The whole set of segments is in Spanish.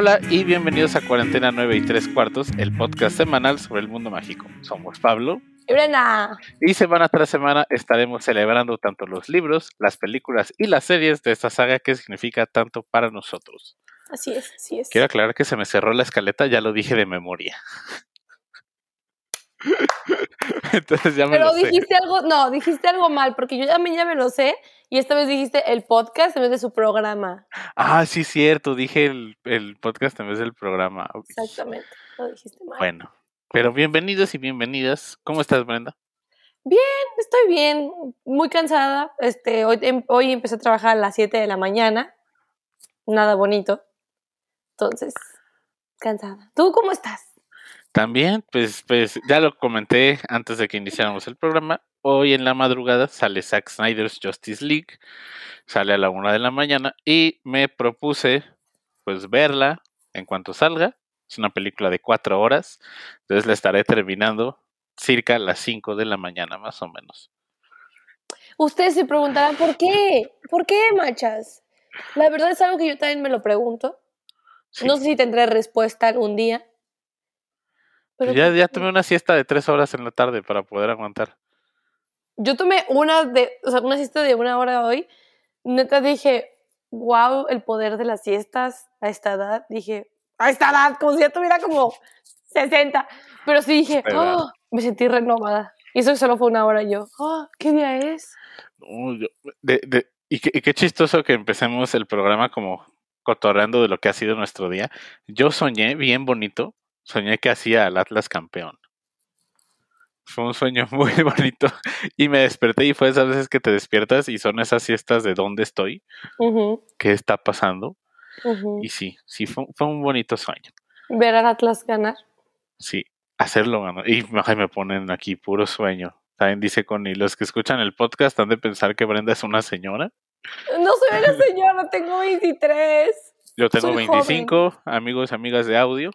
Hola y bienvenidos a Cuarentena 9 y 3 cuartos, el podcast semanal sobre el mundo mágico. Somos Pablo. Y Brenda. Y semana tras semana estaremos celebrando tanto los libros, las películas y las series de esta saga que significa tanto para nosotros. Así es, así es. Quiero aclarar que se me cerró la escaleta, ya lo dije de memoria. Entonces ya me Pero lo sé. dijiste algo, no, dijiste algo mal, porque yo también ya me lo sé, y esta vez dijiste el podcast en vez de su programa. Ah, sí, cierto, dije el, el podcast en vez del programa. Uy. Exactamente, lo dijiste mal. Bueno, pero bienvenidos y bienvenidas. ¿Cómo estás, Brenda? Estoy bien, muy cansada. Este, hoy, em- hoy empecé a trabajar a las 7 de la mañana. Nada bonito. Entonces, cansada. ¿Tú cómo estás? También, pues, pues ya lo comenté antes de que iniciáramos el programa. Hoy en la madrugada sale Zack Snyder's Justice League. Sale a la una de la mañana y me propuse, pues, verla en cuanto salga. Es una película de cuatro horas. Entonces la estaré terminando circa a las cinco de la mañana, más o menos. Ustedes se preguntarán, ¿por qué? ¿Por qué, machas? La verdad es algo que yo también me lo pregunto. Sí. No sé si tendré respuesta algún día. Pues Pero ya, ¿por ya tomé una siesta de tres horas en la tarde para poder aguantar. Yo tomé una de, o sea, una siesta de una hora hoy. Neta dije, wow, el poder de las siestas a esta edad. Dije, a esta edad, como si ya tuviera como 60. Pero sí dije, oh, me sentí renovada. Y eso solo fue una hora y yo, oh, ¿qué día es? No, yo- de- de- y, qué, y qué chistoso que empecemos el programa como cotorreando de lo que ha sido nuestro día. Yo soñé bien bonito, soñé que hacía al Atlas campeón. Fue un sueño muy bonito y me desperté y fue esas veces que te despiertas y son esas siestas de dónde estoy, qué está pasando. Y sí, sí, fue, fue un bonito sueño. Ver al Atlas ganar. Sí, hacerlo ganó. Y ay, me ponen aquí puro sueño. También dice Connie, los que escuchan el podcast han de pensar que Brenda es una señora. No soy una señora, tengo 23. Yo tengo Soy 25 amigos y amigas de audio.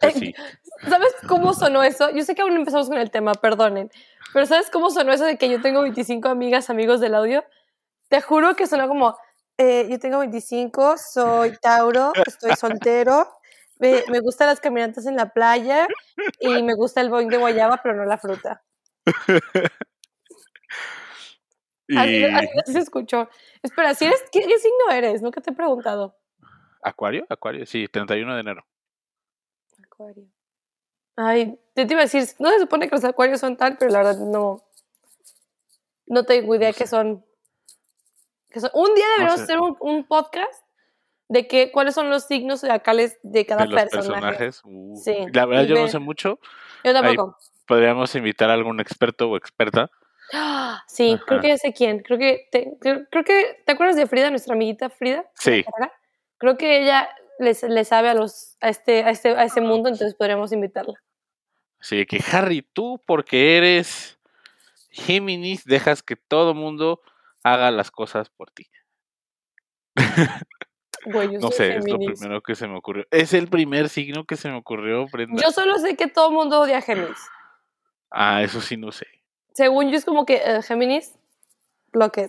Pues sí. ¿Sabes cómo sonó eso? Yo sé que aún empezamos con el tema, perdonen. Pero ¿sabes cómo sonó eso de que yo tengo 25 amigas, amigos del audio? Te juro que sonó como, eh, yo tengo 25, soy Tauro, estoy soltero, me, me gustan las caminatas en la playa y me gusta el boing de guayaba, pero no la fruta. Así, Y así- así se escuchó. Espera, ¿si eres, ¿qué, qué signo eres? Nunca te he preguntado. Acuario, Acuario, sí, 31 de enero. Acuario. Ay, te iba a decir, no se supone que los acuarios son tal, pero la verdad no. No tengo idea No que son. Que son. Un día deberíamos sé. hacer un, un podcast de que, cuáles son los signos zodiacales de cada de los personaje. personajes. uh, Sí, La verdad, yo no sé mucho. Yo tampoco. Podríamos invitar a algún experto o experta. ¡Ah! Sí, creo que ya sé quién. Creo que, te, creo, creo que. ¿Te acuerdas de Frida, nuestra amiguita Frida? Sí? Creo que ella le sabe a los a este, a este, a ese mundo, entonces podríamos invitarla. así que Harry, tú porque eres Géminis, dejas que todo mundo haga las cosas por ti. Güey, yo No soy sé, es lo primero que se me ocurrió. Es el primer signo que se me ocurrió, Brenda. Yo solo sé que todo el mundo odia a Géminis. Ah, eso sí no sé. Según yo es como que eh, Géminis, bloque.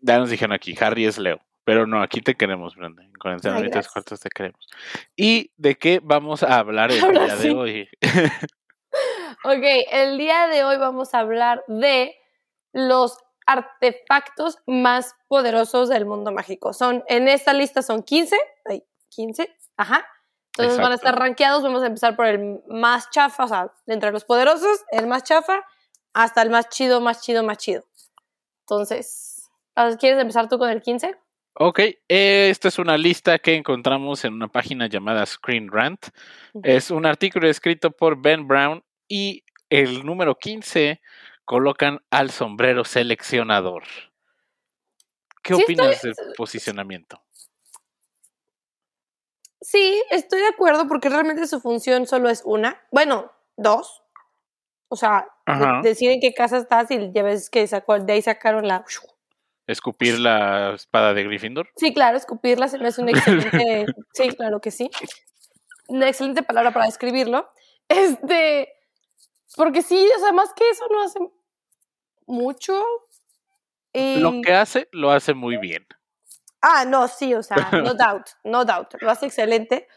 Ya nos dijeron aquí, Harry es Leo. Pero no, aquí te queremos, Brenda. En 49 Ay, y tres gracias. cuartos te queremos. ¿Y de qué vamos a hablar el Ahora día sí. de hoy? Ok, el día de hoy vamos a hablar de los artefactos más poderosos del mundo mágico. Son, en esta lista son 15, ay, 15, ajá. Entonces van a estar rankeados, vamos a empezar por el más chafa, o sea, de entre los poderosos, el más chafa, hasta el más chido, más chido, más chido. Entonces, ¿quieres empezar tú con el 15? Ok, esta es una lista que encontramos en una página llamada Screen Rant. Es un artículo escrito por Ben Brown y el número 15 colocan al sombrero seleccionador. ¿Qué Sí, opinas del posicionamiento? Sí, estoy de acuerdo porque realmente su función solo es una. Bueno, dos. O sea, de- Ajá. decir en qué casa estás y ya ves que sacó, de ahí sacaron la... ¿Escupir la espada de Gryffindor? Sí, claro, escupirla se me hace una excelente... sí, claro que sí. Una excelente palabra para describirlo. Este... Porque sí, o sea, más que eso no hace mucho. Y... Lo que hace, lo hace muy bien. Ah, no, sí, o sea, no doubt, no doubt. Lo hace excelente,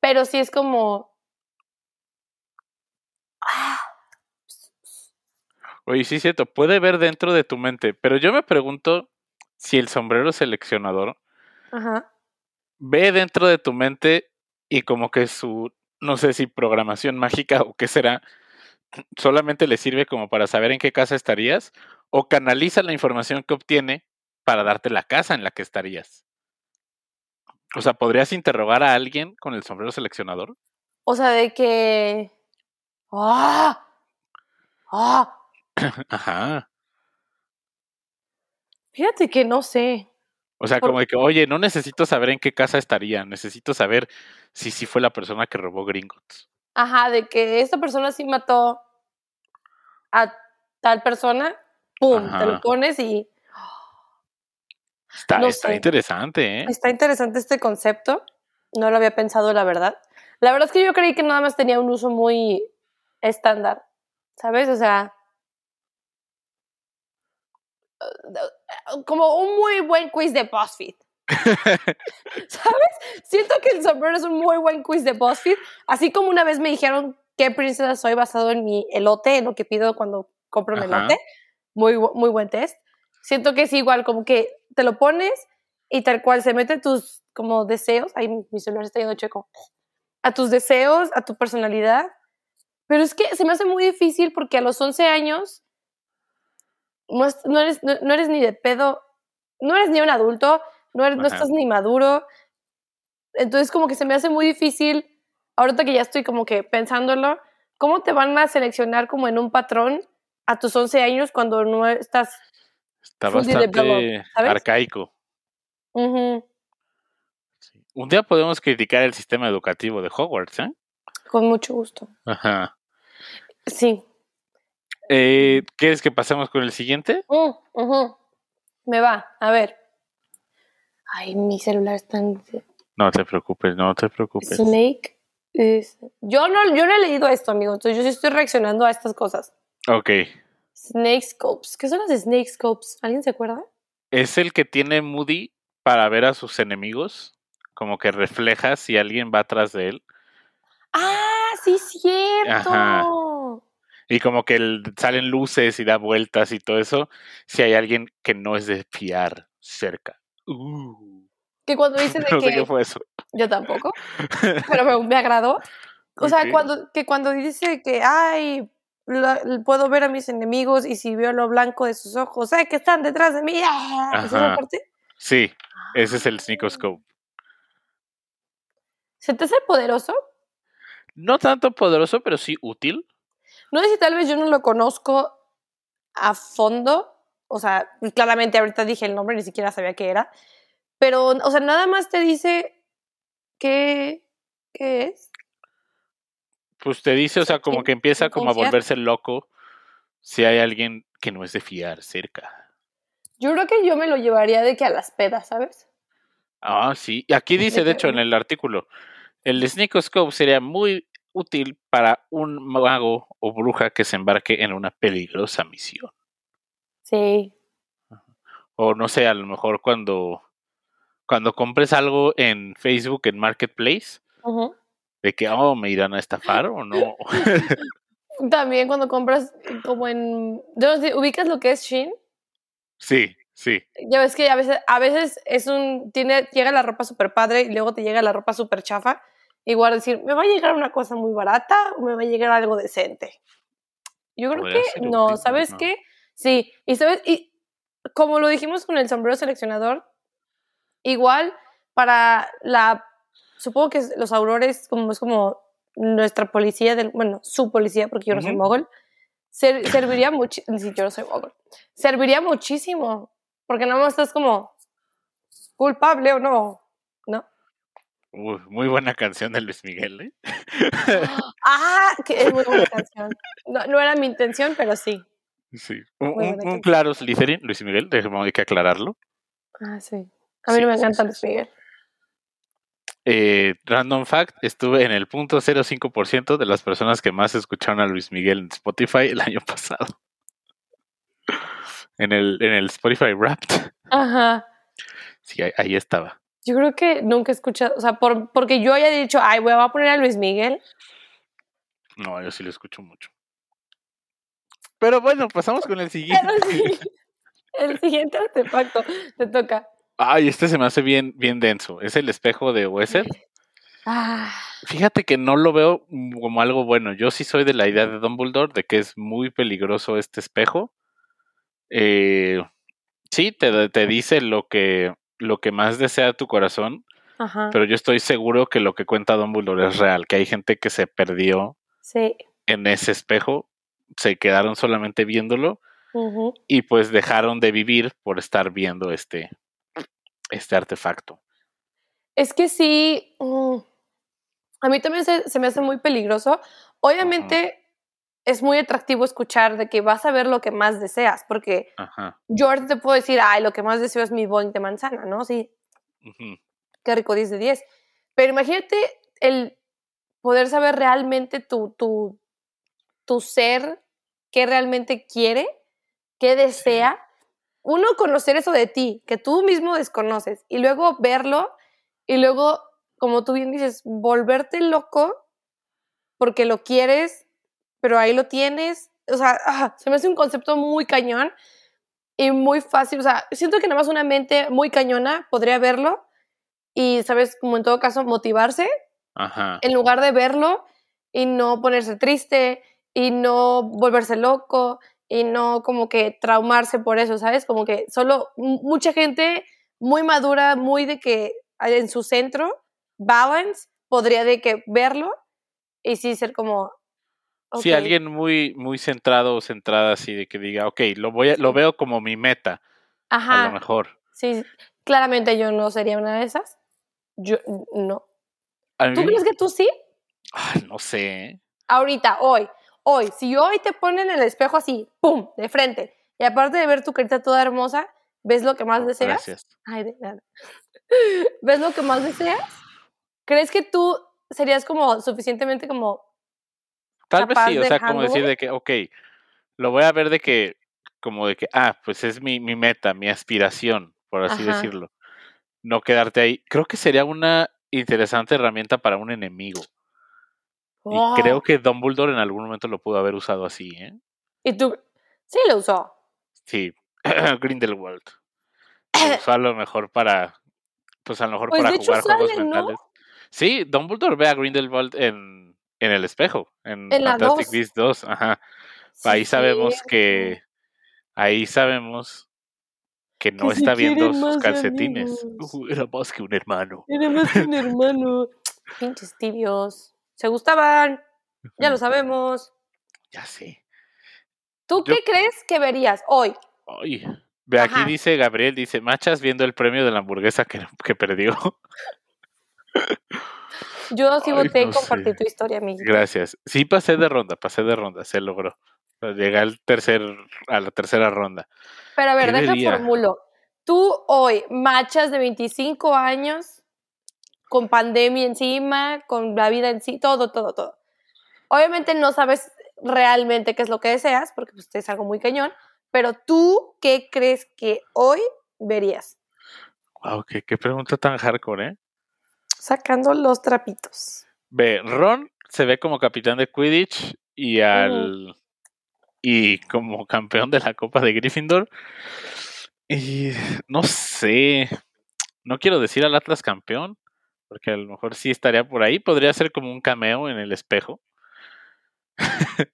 pero sí es como. Ah, Oye, sí cierto, puede ver dentro de tu mente, pero yo me pregunto si el sombrero seleccionador Ajá. ve dentro de tu mente y como que su, no sé si programación mágica o qué será, solamente le sirve como para saber en qué casa estarías o canaliza la información que obtiene para darte la casa en la que estarías. O sea, ¿podrías interrogar a alguien con el sombrero seleccionador? O sea, de que. ¡Ah! ¡Ah! Ajá. Fíjate que no sé. O sea, Por- como de que, oye, no necesito saber en qué casa estaría, necesito saber si sí fue la persona que robó Gringotts. Ajá, de que esta persona sí mató a tal persona. ¡Pum! Te lo pones y. Está, No está interesante, ¿eh? Está interesante este concepto. No lo había pensado, la verdad. La verdad es que yo creí que nada más tenía un uso muy estándar. ¿Sabes? O sea. Como un muy buen quiz de BuzzFeed. ¿Sabes? Siento que el sombrero es un muy buen quiz de BuzzFeed. Así como una vez me dijeron qué princesa soy basado en mi elote, en lo que pido cuando compro un elote. Muy, muy buen test. Siento que es igual, como que te lo pones y tal cual se mete tus como deseos. Ahí mi celular está yendo checo. A tus deseos, a tu personalidad. Pero es que se me hace muy difícil porque a los 11 años no, es- no eres, no, no eres ni de pedo, no eres ni un adulto, no, eres, no estás ni maduro. Entonces como que se me hace muy difícil, ahorita que ya estoy como que pensándolo, ¿cómo te van a seleccionar como en un patrón a tus 11 años cuando no estás... Está bastante arcaico. Sí. Un día podemos criticar el sistema educativo de Hogwarts, ¿eh? con mucho gusto. Ajá. Sí. Eh, ¿Quieres que pasemos con el siguiente? Mm. Me va, a ver. Ay, mi celular está en... No te preocupes, no te preocupes. Snake es... Yo no, yo no he leído esto, amigo, entonces yo sí estoy reaccionando a estas cosas. Ok. Snake Scopes. ¿Qué son las Snake Scopes? ¿Alguien se acuerda? Es el que tiene Moody para ver a sus enemigos. Como que refleja si alguien va atrás de él. ¡Ah, sí, cierto! Ajá. Y como que el- salen luces y da vueltas y todo eso. Si hay alguien que no es de fiar cerca. Uh, Que cuando dicen de no sé que... qué fue eso. Yo tampoco, pero me, me agradó. O sea, cuando, que cuando dice que, ay, puedo ver a mis enemigos y si veo lo blanco de sus ojos, sé que están detrás de mí. ¡ah! ¿Es esa Ajá. parte? Sí, ese es el Sneakoscope. ¿Se te hace poderoso? No tanto poderoso, pero sí útil. No sé si tal vez yo no lo conozco a fondo. O sea, claramente ahorita dije el nombre, ni siquiera sabía qué era. Pero, o sea, nada más te dice qué, qué es. Pues te dice, o sea, como que empieza como a volverse loco si hay alguien que no es de fiar cerca. Yo creo que yo me lo llevaría de que a las pedas, ¿sabes? Ah, sí. Y aquí dice, de hecho, en el artículo, el Sneakoscope sería muy útil para un mago o bruja que se embarque en una peligrosa misión. Sí. O no sé, a lo mejor cuando, cuando compres algo en Facebook, en Marketplace, Ujú. de que, oh, me irán a estafar o no. También cuando compras como en... ¿Ubicas lo que es Shein? sí, sí. Ya ves que a veces, a veces es un... Tiene, llega la ropa súper padre y luego te llega la ropa súper chafa. Igual decir, ¿me va a llegar una cosa muy barata o me va a llegar algo decente? Yo creo Podría que no, ¿sabes ¿no? qué? Sí, y sabes, y como lo dijimos con el sombrero seleccionador, igual para la... Supongo que los aurores, como es como nuestra policía, del, bueno, su policía, porque yo no soy mogol, ser- serviría muchísimo, sí, yo no soy mogol, serviría muchísimo, porque nada más estás como culpable o ¿no? Uy, muy buena canción de Luis Miguel, ¿eh? Ah, que es muy buena canción. No, no era mi intención, pero sí. Sí. Un, claro Slytherin, Luis Miguel, déjame hay que aclararlo. Ah, sí. A mí Sí, no me sí, encanta sí, Luis. Miguel. Eh, random fact, estuve en el punto 0.5% de las personas que más escucharon a Luis Miguel en Spotify el año pasado. En el, en el Spotify Wrapped. Ajá. Sí, ahí, ahí estaba. Yo creo que nunca he escuchado, o sea, por, porque yo haya dicho, ay, voy a poner a Luis Miguel. No, yo sí lo escucho mucho. Pero bueno, pasamos con el Pero siguiente. sí, el siguiente artefacto te toca. Ay, este se me hace bien, bien denso. Es el espejo de Wesser. Ah, Fíjate que no lo veo como algo bueno. Yo sí soy de la idea de Dumbledore de que es muy peligroso este espejo. Eh, sí, te, te dice lo que, lo que más desea tu corazón, ajá. pero yo estoy seguro que lo que cuenta Dumbledore es real, que hay gente que se perdió Sí. en ese espejo, se quedaron solamente viéndolo y pues dejaron de vivir por estar viendo este, este artefacto. Es que sí, mm, a mí también se, se me hace muy peligroso. Obviamente es muy atractivo escuchar de que vas a ver lo que más deseas, porque Ajá. yo ahorita te puedo decir, ay, lo que más deseo es mi boing de manzana, ¿no? Sí, ujú. qué rico 10 de 10. Pero imagínate el poder saber realmente tu, tu, tu ser, qué realmente quiere, qué desea. Uno, conocer eso de ti, que tú mismo desconoces, y luego verlo, y luego, como tú bien dices, volverte loco porque lo quieres, pero ahí lo tienes. O sea, ah, se me hace un concepto muy cañón y muy fácil. O sea, siento que nada más una mente muy cañona podría verlo y, ¿sabes? Como en todo caso, motivarse Ajá. en lugar de verlo y no ponerse triste y no volverse loco y no como que traumarse por eso, ¿sabes? Como que solo mucha gente muy madura, muy de que en su centro, balance, podría de que verlo y sí ser como... Sí, ok, alguien muy, muy centrado o centrada así de que diga, ok, lo voy a, lo veo como mi meta, a lo Ajá, mejor. sí, claramente yo no sería una de esas. Yo no. ¿Tú crees que tú sí? Ay, no sé. ahorita, hoy, hoy, si hoy te ponen el espejo así, ¡pum!, de frente, y aparte de ver tu carita toda hermosa, ¿ves lo que más deseas? Gracias. Ay, de nada. ¿Ves lo que más deseas? ¿Crees que tú serías como suficientemente como, Tal vez sí, o sea, como decir de que, ok, lo voy a ver de que, como de que, ah, pues es mi, mi meta, mi aspiración, por así Ajá. decirlo. No quedarte ahí. Creo que sería una interesante herramienta para un enemigo. Y creo que Dumbledore en algún momento lo pudo haber usado así, ¿eh? Y tú, sí lo usó. Sí, Grindelwald. Lo usó a lo mejor para, pues a lo mejor Pues, para jugar juegos sale, ¿no? mentales. Sí, Dumbledore ve a Grindelwald en, en el espejo, en, En Fantastic. Beasts 2, ajá. Sí, ahí sabemos que, ahí sabemos que no Que está viendo sus calcetines. Uh, era más que un hermano. Era más que un hermano. Pinches tibios. Se gustaban, ya lo sabemos. Ya sé. ¿Tú Yo- qué crees que verías hoy? Ay. Ve, aquí Ajá. dice Gabriel, dice, Machas viendo el premio de la hamburguesa que, que perdió. Yo sí Ay, voté y no compartí sé. tu historia, amiguito. Gracias. Sí pasé de ronda, pasé de ronda, se logró. Llegué al tercer, a la tercera ronda. Pero a ver, ¿Qué deja vería? formulo. Tú hoy, machas de 25 años, con pandemia encima, con la vida en sí, todo, todo, todo. Obviamente no sabes realmente qué es lo que deseas, porque pues, es algo muy cañón, pero tú, ¿qué crees que hoy verías? Wow, qué, qué pregunta tan hardcore, ¿eh? Sacando los trapitos. Ve, Ron se ve como capitán de Quidditch y al y como campeón de la Copa de Gryffindor. Y no sé, no quiero decir al Atlas campeón, porque a lo mejor sí estaría por ahí. Podría ser como un cameo en el espejo.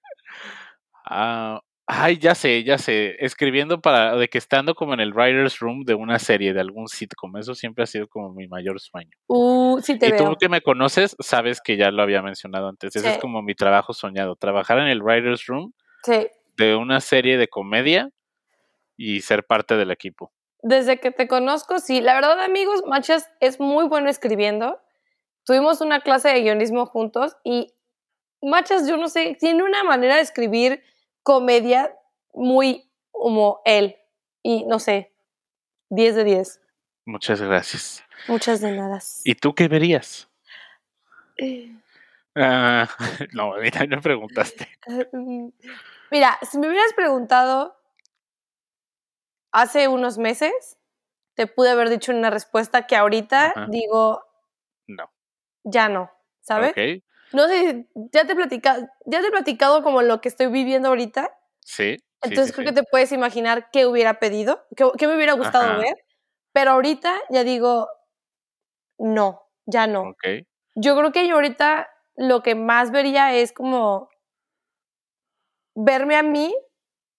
Ah, ay, ya sé, ya sé. Escribiendo para de que estando como en el writers room de una serie de algún sitcom. Eso siempre ha sido como mi mayor sueño. Uh, sí te y veo. tú que me conoces, sabes que ya lo había mencionado antes. Ese es como mi trabajo soñado, trabajar en el writers room Sí. de una serie de comedia y ser parte del equipo. Desde que te conozco, sí. La verdad, amigos, Machas es muy bueno escribiendo. Tuvimos una clase de guionismo juntos y Machas, yo no sé, tiene una manera de escribir comedia muy como él. Y no sé, 10 de 10. Muchas gracias. Muchas de nada. ¿Y tú qué verías? Eh, Ah, no, mira, no preguntaste. Mira, si me hubieras preguntado hace unos meses, te pude haber dicho una respuesta que ahorita Ajá. digo, No. ya no, ¿sabes? Ok. No sé, ya te he platicado, ya te he platicado como lo que estoy viviendo ahorita. Sí. Entonces sí, creo sí. que te puedes imaginar qué hubiera pedido, qué, qué me hubiera gustado Ajá. ver. Pero ahorita ya digo, no, ya no. Ok. Yo creo que yo ahorita lo que más vería es como verme a mí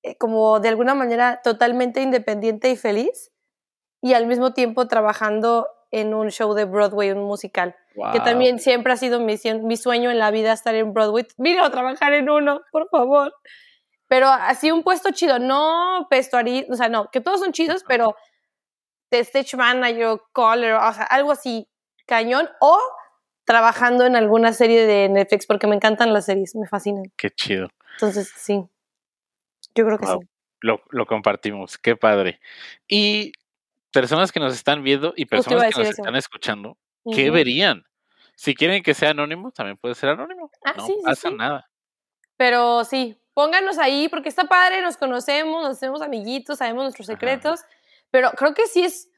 eh, como de alguna manera totalmente independiente y feliz y al mismo tiempo trabajando en un show de Broadway, un musical, que también siempre ha sido mi, mi sueño en la vida estar en Broadway. Vino a trabajar en uno, por favor. Pero así un puesto chido, no vestuario, o sea, no, que todos son chidos, pero de stage manager, caller, o sea, algo así cañón o trabajando en alguna serie de Netflix porque me encantan las series, me fascinan. Qué chido. Entonces, sí. Yo creo que Wow. sí. Lo, lo compartimos. Qué padre. Y personas que nos están viendo y personas que nos eso. están escuchando, ¿qué Ujú. verían? Si quieren que sea anónimo, también puede ser anónimo. Ah, no sí, sí, pasa sí. nada. Pero sí, pónganos ahí porque está padre, nos conocemos, nos hacemos amiguitos, sabemos nuestros Ajá. secretos, pero creo que sí es,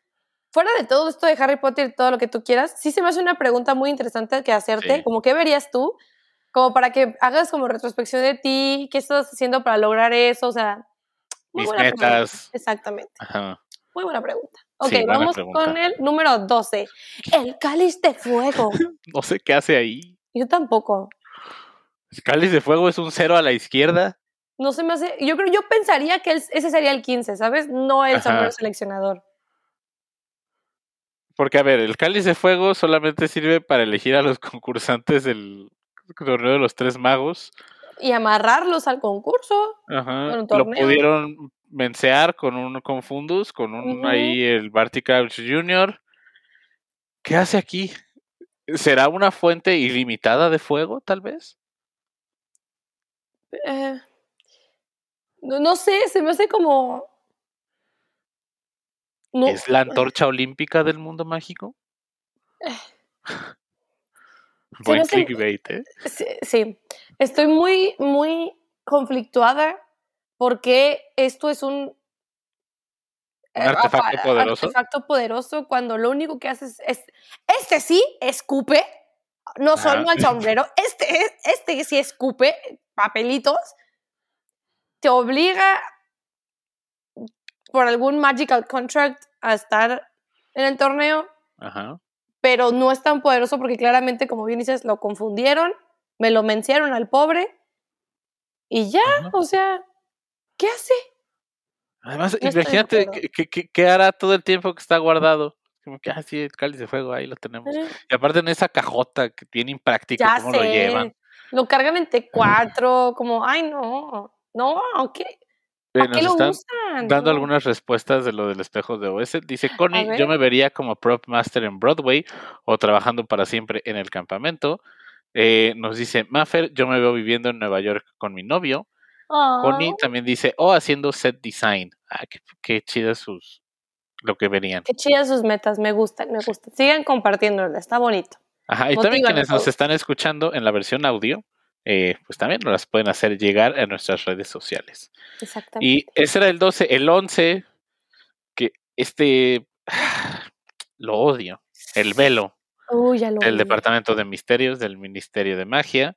fuera de todo esto de Harry Potter y todo lo que tú quieras, sí se me hace una pregunta muy interesante que hacerte, Sí. como qué verías tú, como para que hagas como retrospección de ti, qué estás haciendo para lograr eso, o sea, muy Mis buena pregunta. metas. Exactamente, Ajá. Muy buena pregunta. Ok, Sí, buena vamos pregunta. con el número 12, el cáliz de fuego. No sé qué hace ahí. Yo tampoco. El cáliz de fuego es un cero a la izquierda. No se me hace. Yo creo, yo pensaría que el- ese sería el 15, ¿sabes? No el Ajá. sombrero seleccionador. Porque, a ver, el cáliz de fuego solamente sirve para elegir a los concursantes del torneo de los tres magos. Y amarrarlos al concurso. Ajá. Bueno, Lo pudieron vencear con un con Fundus, con un ahí el Barty Crouch Jr. ¿Qué hace aquí? ¿Será una fuente ilimitada de fuego, tal vez? Eh, no, no sé, se me hace como. No, ¿Es la antorcha olímpica del mundo mágico? Buen me hace- clickbait, ¿eh? sí, sí. Estoy muy, muy conflictuada porque esto es un. ¿Un eh, artefacto poderoso? Artefacto poderoso cuando lo único que haces es. Este sí escupe, no solo al sombrero, este, es- este sí escupe papelitos, te obliga por algún magical contract a estar en el torneo, Ajá. pero no es tan poderoso porque claramente, como bien dices, lo confundieron, me lo mencieron al pobre y ya, Ajá. o sea, ¿qué hace? Además, No imagínate qué- hará todo el tiempo que está guardado. Como que, ah, sí, el cáliz de fuego, ahí lo tenemos. Eh, Y aparte en esa cajota que tiene impráctico, Ya cómo lo llevan. lo cargan en T4, como, ay, no, no, ¿qué? Eh, ¿Para qué lo están usan? dando No. algunas respuestas de lo del espejo de OS. Dice Connie, yo me vería como prop master en Broadway o trabajando para siempre en el campamento. Eh, nos dice Maffer, yo me veo viviendo en Nueva York con mi novio. Connie Ah, también dice, o haciendo set design. Ah, qué, qué chidas sus, lo que verían. Qué chidas sus metas, me gustan, me gustan. Sigan compartiéndolas, está bonito. Ajá, y también quienes nos están escuchando en la versión audio, eh, pues también nos las pueden hacer llegar en nuestras redes sociales. Exactamente. Y ese era el 12, el 11, que este lo odio, el velo Uy, ya lo vi. Departamento de Misterios del Ministerio de Magia.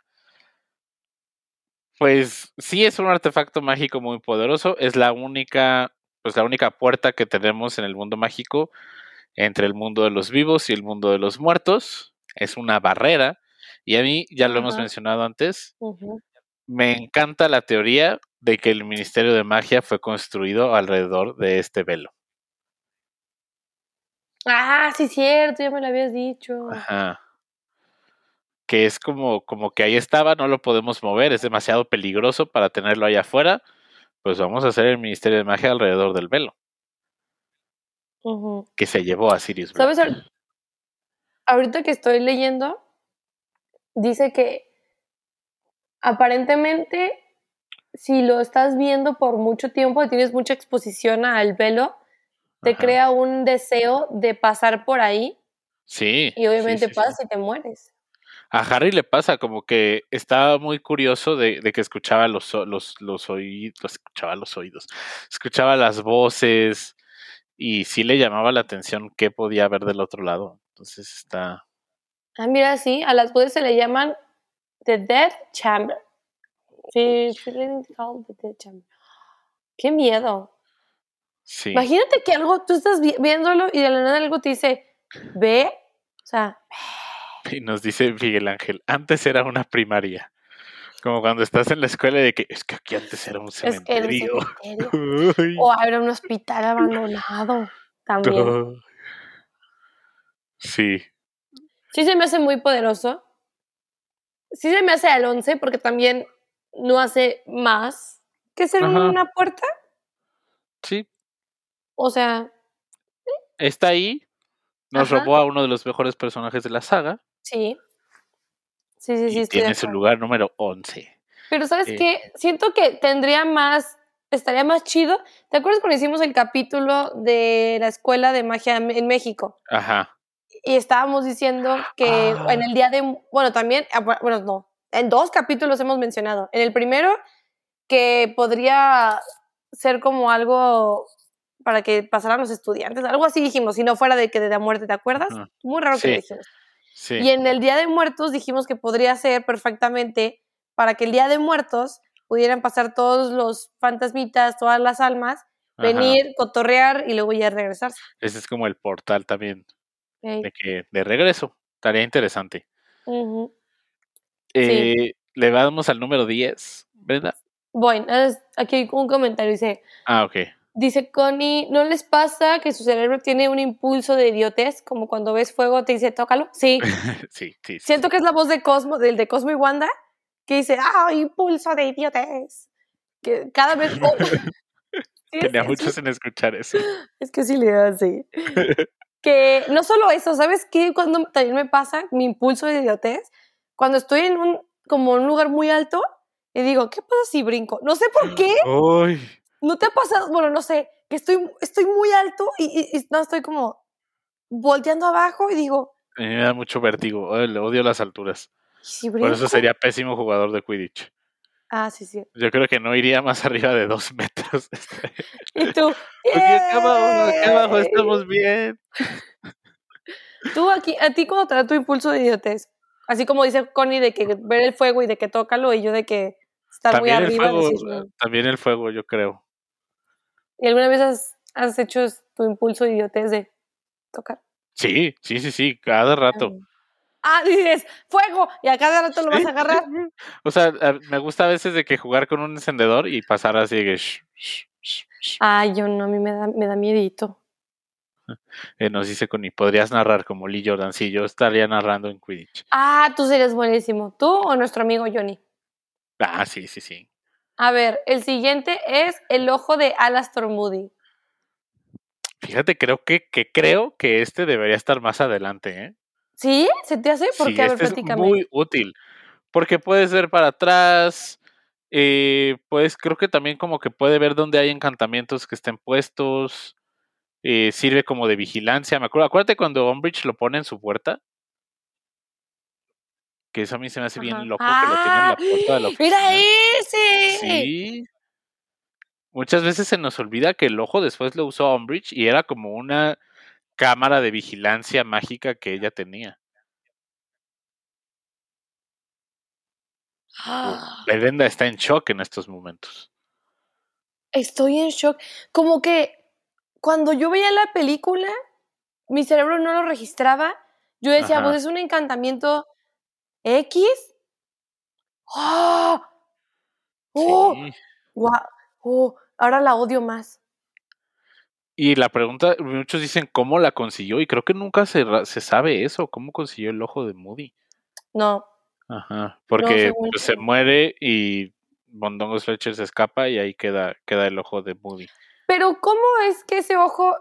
Pues sí es un artefacto mágico muy poderoso, es la única, pues la única puerta que tenemos en el mundo mágico entre el mundo de los vivos y el mundo de los muertos. Es una barrera y a mí ya lo hemos mencionado antes, me encanta la teoría de que el Ministerio de Magia fue construido alrededor de este velo. Ah, sí, cierto, ya me lo habías dicho. Ajá. Que es como, como que ahí estaba, no lo podemos mover, es demasiado peligroso para tenerlo allá afuera. Pues vamos a hacer el Ministerio de Magia alrededor del velo, que se llevó a Sirius Black. ¿Sabes? Ahor- Ahorita que estoy leyendo, dice que aparentemente si lo estás viendo por mucho tiempo y tienes mucha exposición al velo, te Ajá. crea un deseo de pasar por ahí Sí. y obviamente sí, sí, sí. pasas y te mueres. A Harry le pasa como que estaba muy curioso de, de que escuchaba los, los, los oídos, escuchaba los oídos, escuchaba las voces y sí le llamaba la atención qué podía haber del otro lado. Entonces está... Ah, mira, sí, a las bodas se le llaman The Death Chamber. Sí, feeling called the Death Chamber. Qué miedo. Sí. Imagínate que algo, tú estás vi- viéndolo y de la nada algo te dice, ve, o sea, Y nos dice Miguel Ángel, antes era una primaria. Como cuando estás en la escuela de que es que aquí antes era un es que era un cementerio. Uy, O habrá un hospital abandonado también. Sí, Sí se me hace muy poderoso. Sí se me hace al 11 porque también no hace más que ser Ajá. una puerta. sí, O sea, está ahí. Nos Ajá. robó a uno de los mejores personajes de la saga. Sí. Sí, sí, sí, y estoy de tiene su acuerdo. lugar número 11. Pero ¿sabes Eh. qué? Siento que tendría más, estaría más chido. ¿Te acuerdas cuando hicimos el capítulo de la escuela de magia en México? Ajá. Y estábamos diciendo que Ah. en el día de, bueno, también, ah, bu- bueno, no, en dos capítulos hemos mencionado. En el primero, que podría ser como algo para que pasaran los estudiantes, algo así dijimos, si no fuera de que de la muerte, ¿te acuerdas? Muy raro que lo dijimos. Sí. Y en el Día de Muertos dijimos que podría ser perfectamente para que el Día de Muertos pudieran pasar todos los fantasmitas, todas las almas, Ajá. venir, cotorrear y luego ya regresarse. Ese es como el portal también. De que de regreso. Estaría interesante. Eh, Le damos al número 10, ¿verdad? Bueno, aquí hay un comentario, dice, Ah, ok. Dice Connie, ¿no les pasa que su cerebro tiene un impulso de idiotez? Como cuando ves fuego te dice, tócalo. Sí, sí, sí. sí. siento que es la voz de Cosmo, del de Cosmo y Wanda, que dice, ¡ah, impulso de idiotez! Que cada vez... oh. Sí, Tenía sin escuchar eso. Es que sí le así. que no solo eso, ¿sabes qué? Cuando también me pasa mi impulso de idiotez, cuando estoy en un como en un lugar muy alto y digo, ¿qué pasa si brinco? No sé por qué, Uy, no te ha pasado, bueno, no sé, que estoy estoy muy alto y, y- y no estoy como volteando abajo y digo, a mí me da mucho vértigo. Le odio las alturas. ¿y si Por eso sería pésimo jugador de Quidditch. Ah, sí, sí. Yo creo que no iría más arriba de dos metros. Y tú, Porque acá abajo, acá abajo estamos bien. Tú aquí, a ti cuando te da tu impulso de idiotez, así como dice Connie de que ver el fuego y de que tócalo y yo de que estar muy También el arriba. fuego, también el fuego, yo creo. ¿Y alguna vez has, has hecho tu impulso de idiotez de tocar? Sí, sí, sí, sí, cada rato. Ah, dices, fuego, y a cada rato lo vas a agarrar. O sea, me gusta a veces de que jugar con un encendedor y pasar así de. Ay, yo no, a mí me da, me da miedito. Eh, nos dice Connie, podrías narrar como Lee Jordan. Sí, yo estaría narrando en Quidditch. Ah, tú serías buenísimo. ¿Tú o nuestro amigo Johnny? Ah, sí, sí, sí. A ver, el siguiente es el ojo de Alastor Moody. Fíjate, creo que, que creo que este debería estar más adelante, ¿eh? ¿Sí? ¿Se te hace? Porque, sí, a ver, este es muy útil. Porque puedes ver para atrás. Eh, pues creo que también como que puede ver dónde hay encantamientos que estén puestos. eh, sirve como de vigilancia. Me acuerdo, acuérdate cuando Umbridge lo pone en su puerta. Que eso a mí se me hace Ajá. bien loco que lo tiene en la puerta de la oficina. ¡Mira ese! Sí. Muchas veces se nos olvida que el ojo después lo usó Umbridge y era como una cámara de vigilancia mágica que ella tenía. Ah, está en shock en estos momentos. Estoy en shock. Como que cuando yo veía la película, mi cerebro no lo registraba. Yo decía, Ajá. pues es un encantamiento X. ¡Oh! ¡Oh! Sí. Guau, oh, ahora la odio más. Y la pregunta, muchos dicen cómo la consiguió y creo que nunca se, se sabe eso, cómo consiguió el ojo de Moody. No, Ajá, porque pues, se muere y Bondongos Fletcher se escapa y ahí queda, queda el ojo de Moody. pero ¿cómo es que ese ojo,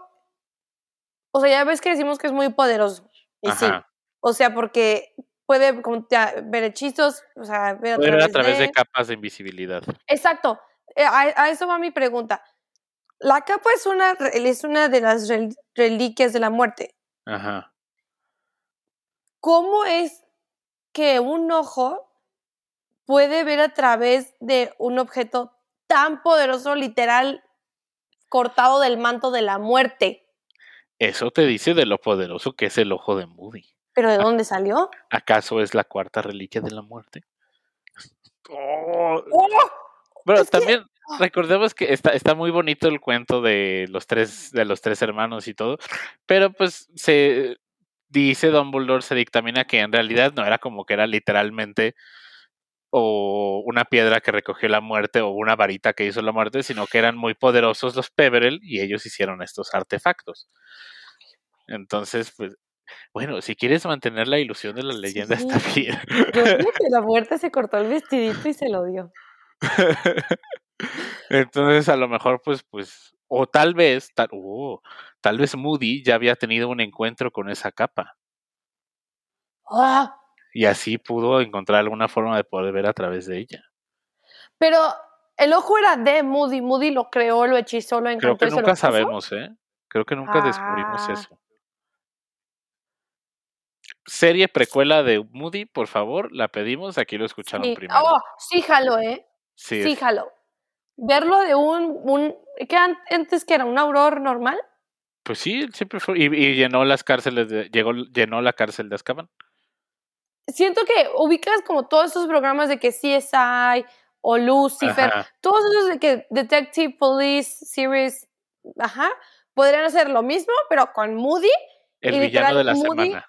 o sea, ya ves que decimos que es muy poderoso? Y sí, Ajá. o sea, porque puede como, ya, ver hechizos, o sea, ver a Puede ver través, a través de de... capas de invisibilidad. Exacto, eh, a, a eso va mi pregunta. La capa es una, es una de las rel- reliquias de la muerte. Ajá. ¿Cómo es que un ojo puede ver a través de un objeto tan poderoso, literal, cortado del manto de la muerte? Eso te dice de lo poderoso que es el ojo de Moody. ¿Pero de dónde salió? ¿Acaso es la cuarta reliquia de la muerte? Oh. ¡Oh! Bueno, Es que- también ah. recordemos que está, está muy bonito el cuento de los tres, de los tres hermanos y todo, pero pues se dice Dumbledore, se dictamina que en realidad no era como que era literalmente o una piedra que recogió la muerte o una varita que hizo la muerte, sino que eran muy poderosos los Peverell y ellos hicieron estos artefactos. Entonces, pues, bueno, si quieres mantener la ilusión de la leyenda, está bien. Yo creo que la muerte se cortó el vestidito y se lo dio. Entonces, a lo mejor, pues, pues, o tal vez, tal, oh, tal vez Moody ya había tenido un encuentro con esa capa ¡Ah! y así pudo encontrar alguna forma de poder ver a través de ella. Pero el ojo era de Moody. Moody lo creó, lo hechizó, lo Creo encantó que nunca sabemos, ¿eh? Creo que nunca descubrimos Ah. eso. Serie precuela de Moody, por favor, la pedimos. Aquí lo escucharon Sí. primero. Oh, sí, jalo, ¿eh? sí, Sí, jalo. Verlo de un, un ¿qué an- antes que era un auror normal? pues sí, siempre fue. Y, y llenó las cárceles, de, llegó, llenó la cárcel de Azkaban. Siento que ubicas como todos esos programas de que CSI o Lucifer, Ajá. todos esos de que Detective Police Series, ajá, podrían hacer lo mismo, pero con Moody, El y villano de la Moody- semana.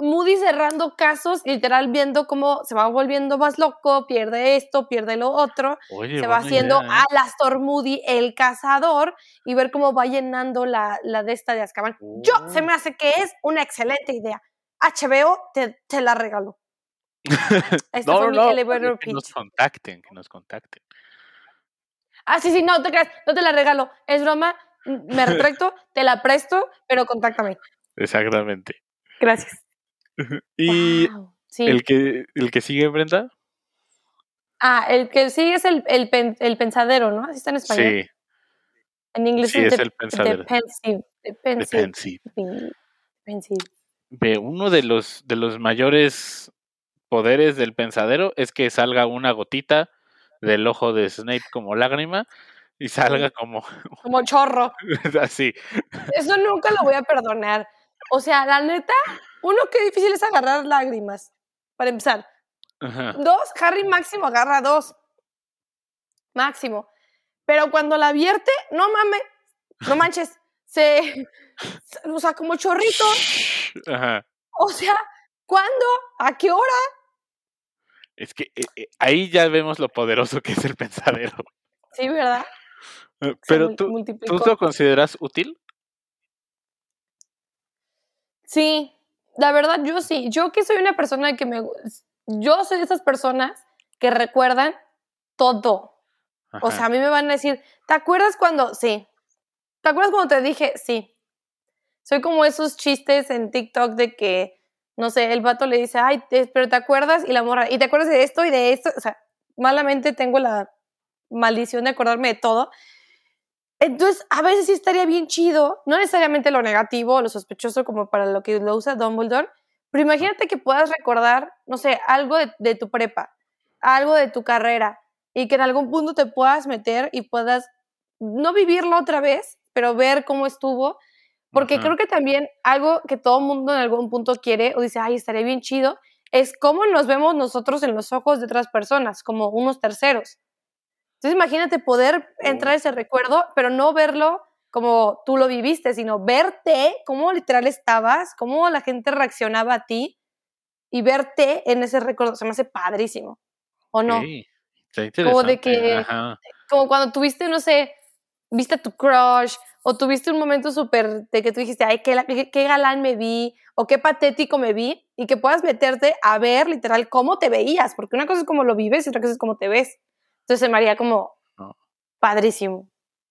Moody cerrando casos, literal viendo cómo se va volviendo más loco, pierde esto, pierde lo otro, Oye, se va haciendo idea, ¿eh? Alastor Moody el cazador y ver cómo va llenando la, la de esta de Azkaban. Yo se Oh. me hace que es una excelente idea. HBO te, te la regalo. Este no, fue no, no, que nos contacten, que nos contacten. Ah, sí, sí, no te creas, no te la regalo. Es broma, me retracto, te la presto, pero contáctame. Exactamente. Gracias. Y sí. el que el que sigue, Brenda, Ah, el que sigue es el, el, pen- el pensadero, ¿no? Así está en español. sí, En inglés sí es, el pensadero. defensive. de Defensive. Pensive. defensive. Ve, uno de los de los mayores poderes del pensadero es que salga una gotita del ojo de Snape como lágrima y salga como Como chorro. así. Eso nunca lo voy a perdonar. O sea, la neta, uno, qué difícil es agarrar lágrimas. Para empezar. Ajá. Dos, Harry máximo agarra dos. Máximo. Pero cuando la vierte, no mames, no manches. Se, o sea, como chorrito. Ajá. O sea, ¿cuándo? ¿A qué hora? Es que eh, eh, ahí ya vemos lo poderoso que es el pensadero. Sí, ¿verdad? Eh, Pero tú. ¿tú lo consideras útil? Sí, la verdad yo sí. Yo que soy una persona que me... Yo soy de esas personas que recuerdan todo. O sea, a mí me van a decir, ¿te acuerdas cuando? Sí. ¿Te acuerdas cuando te dije? Sí. Soy como esos chistes en TikTok de que, no sé, el vato le dice, ay, te- pero ¿te acuerdas? Y la morra, ¿y te acuerdas de esto y de esto? O sea, malamente tengo la maldición de acordarme de todo. Entonces, a veces sí estaría bien chido, no necesariamente lo negativo o lo sospechoso como para lo que lo usa Dumbledore, pero imagínate que puedas recordar, no sé, algo de, de tu prepa, algo de tu carrera, y que en algún punto te puedas meter y puedas no vivirlo otra vez, pero ver cómo estuvo, porque Ajá. creo que también algo que todo mundo en algún punto quiere o dice, ay, estaría bien chido, es cómo nos vemos nosotros en los ojos de otras personas, como unos terceros. Entonces imagínate poder entrar a ese recuerdo, pero no verlo como tú lo viviste, sino verte cómo literal estabas, cómo la gente reaccionaba a ti y verte en ese recuerdo. Se me hace padrísimo. ¿O no? Ok, Está Como de que- ajá. Como cuando tuviste, no sé, viste a tu crush o tuviste un momento súper de que tú dijiste, ay, qué, qué, qué galán me vi o qué patético me vi y que puedas meterte a ver literal cómo te veías, porque una cosa es cómo lo vives y otra cosa es cómo te ves. Entonces se me haría como No. padrísimo.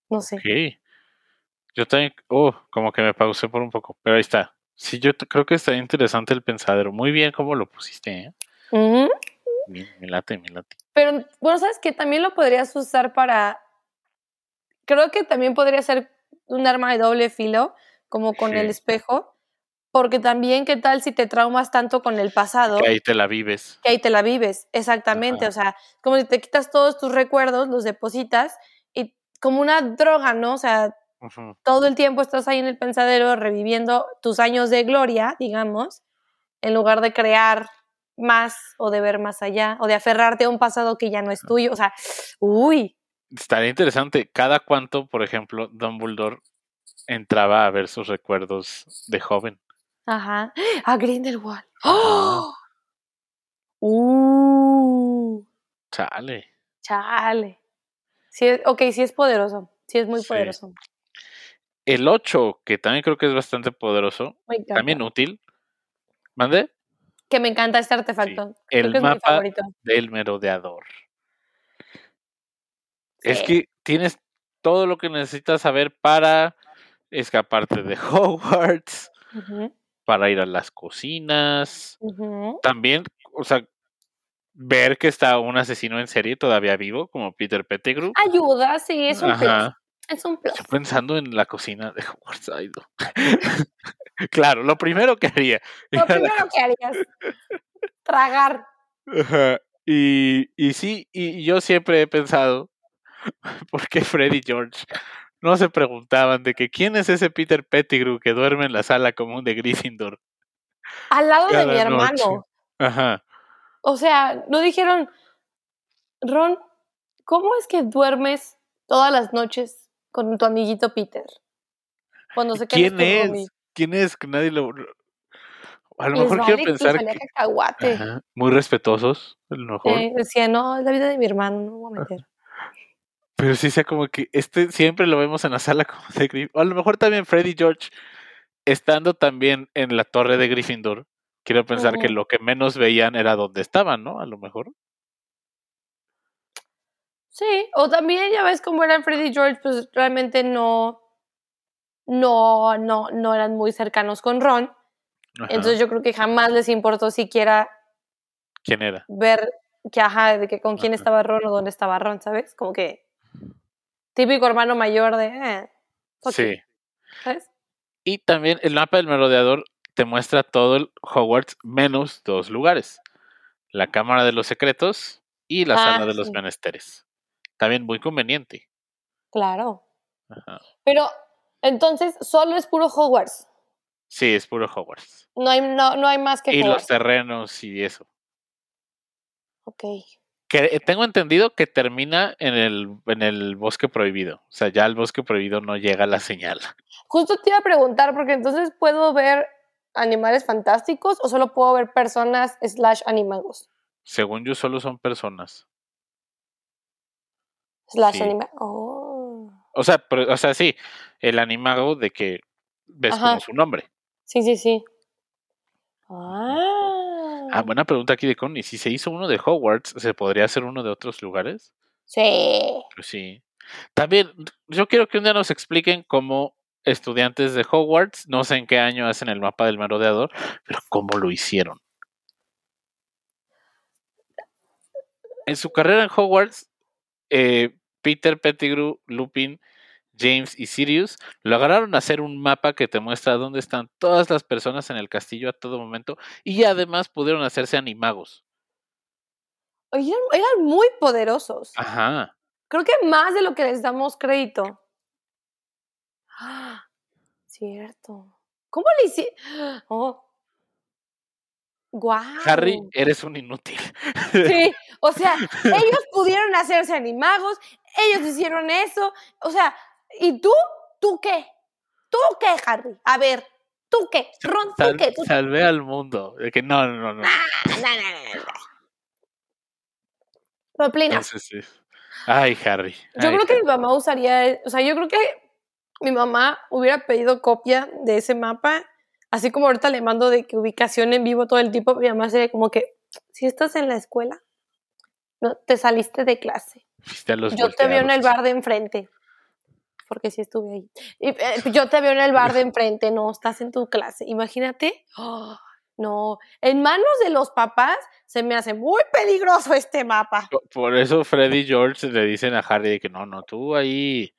No sé. Ok. Yo también, oh, como que me pausé por un poco, pero ahí está. Sí, yo creo que está interesante el pensadero. Muy bien cómo lo pusiste, ¿eh? Ujú. Bien, me late, me late. Pero bueno, sabes que también lo podrías usar para. Creo que también podría ser un arma de doble filo, como con el espejo, porque también, ¿qué tal si te traumas tanto con el pasado? Que ahí te la vives. que ahí te la vives, exactamente. Ajá. O sea, como si te quitas todos tus recuerdos, los depositas y como una droga, ¿no? O sea, todo el tiempo estás ahí en el pensadero reviviendo tus años de gloria, digamos, en lugar de crear más o de ver más allá o de aferrarte a un pasado que ya no es tuyo. O sea, uy, Estaría interesante. Cada cuánto, por ejemplo, Dumbledore entraba a ver sus recuerdos de joven. Ajá. A Grindelwald. Ajá. ¡Oh! Uh, Chale. chale. Sí, es- ok, sí es poderoso. Sí es muy Sí. poderoso. El 8, que también creo que es bastante poderoso, también útil. ¿Mande? Que me encanta este artefacto. Creo El que es mi mapa favorito. del merodeador. Es Sí. que tienes todo lo que necesitas saber para escaparte de Hogwarts, Ujú, para ir a las cocinas. También, o sea, ver que está un asesino en serie todavía vivo, como Peter Pettigrew. Ayuda, sí, es un plus. Ajá. Es un plus. Estoy pensando en la cocina de Hogwarts. claro, lo primero que haría. Lo primero que harías. Tragar. Ajá. Y, y sí, y yo siempre he pensado, ¿por qué Fred y George no se preguntaban de que quién es ese Peter Pettigrew que duerme en la sala común de Gryffindor? Al lado de mi noche. hermano. Ajá. O sea, no dijeron, Ron, ¿cómo es que duermes todas las noches con tu amiguito Peter? Cuando se ¿Quién es? ¿Quién es? Que nadie lo... A lo mejor quiero pensar que... Ajá, Muy respetuosos, a lo mejor. Eh, decía, no, es la vida de mi hermano, no me voy a meter. Pero sí sea como que este siempre lo vemos en la sala como de Gryffindor. O a lo mejor también Freddy y George, estando también en la torre de Gryffindor, quiero pensar que lo que menos veían era donde estaban, ¿no? A lo mejor. Sí, o también ya ves cómo eran Freddy y George, pues realmente no, no, no, no eran muy cercanos con Ron. Ajá. Entonces yo creo que jamás les importó siquiera ¿Quién era? ver que, ajá, de que con quién Ajá. estaba Ron o dónde estaba Ron, ¿sabes? Como que típico hermano mayor de, eh, Sí. ¿sabes? Y también el mapa del merodeador te muestra todo el Hogwarts menos dos lugares. La Cámara de los Secretos y la Ah, Sala de los. Menesteres. También muy conveniente. Claro. Ajá. Pero entonces solo es puro Hogwarts. Sí, es puro Hogwarts. No hay, no, no hay más que Y los terrenos y eso. Ok. Que eh, tengo entendido que termina en el, en el bosque prohibido. O sea, ya el bosque prohibido no llega la señal. Justo te iba a preguntar, porque entonces puedo ver animales fantásticos o solo puedo ver personas slash animagos. Según yo, solo son personas. Slash Sí. anima. Oh. O sea, pero- o sea, sí, el animago de que ves Ajá. como su nombre. Sí, sí, sí. Ah. Ah, buena pregunta aquí de Connie. Si se hizo uno de Hogwarts, ¿se podría hacer uno de otros lugares? Sí. Pues sí. También, yo quiero que un día nos expliquen cómo estudiantes de Hogwarts, no sé en qué año hacen el mapa del merodeador, pero cómo lo hicieron. En su carrera en Hogwarts, eh, Peter Pettigrew, Lupin, James y Sirius lograron hacer un mapa que te muestra dónde están todas las personas en el castillo a todo momento y además pudieron hacerse animagos. Eran, eran muy poderosos. Ajá. Creo que más de lo que les damos crédito. Ah, cierto. ¿Cómo le hicieron? Oh. Guau. Harry, eres un inútil. Sí, o sea, ellos pudieron hacerse animagos, ellos hicieron eso, o sea, ¿y tú? ¿Tú qué? ¿Tú qué, Harry? A ver, ¿tú qué? Ron, ¿tú Sal- qué? ¿Tú salvé al mundo. Que no, no, no. no. No, no, no, no. Sí. Ay, Harry. yo ay, creo que mi mamá usaría, o sea, yo creo que mi mamá hubiera pedido copia de ese mapa, así como ahorita le mando de que ubicación en vivo todo el tiempo, mi mamá sería como que, si estás en la escuela, no, te saliste de clase. Viste a los Yo te veo en el bar de enfrente. Porque sí estuve ahí. Y, eh, yo te veo en el bar de enfrente, no, estás en tu clase. Imagínate. ¡oh! no, en manos de los papás se me hace muy peligroso este mapa. Por- eso Freddy y George le dicen a Harry de que no, no, tú ahí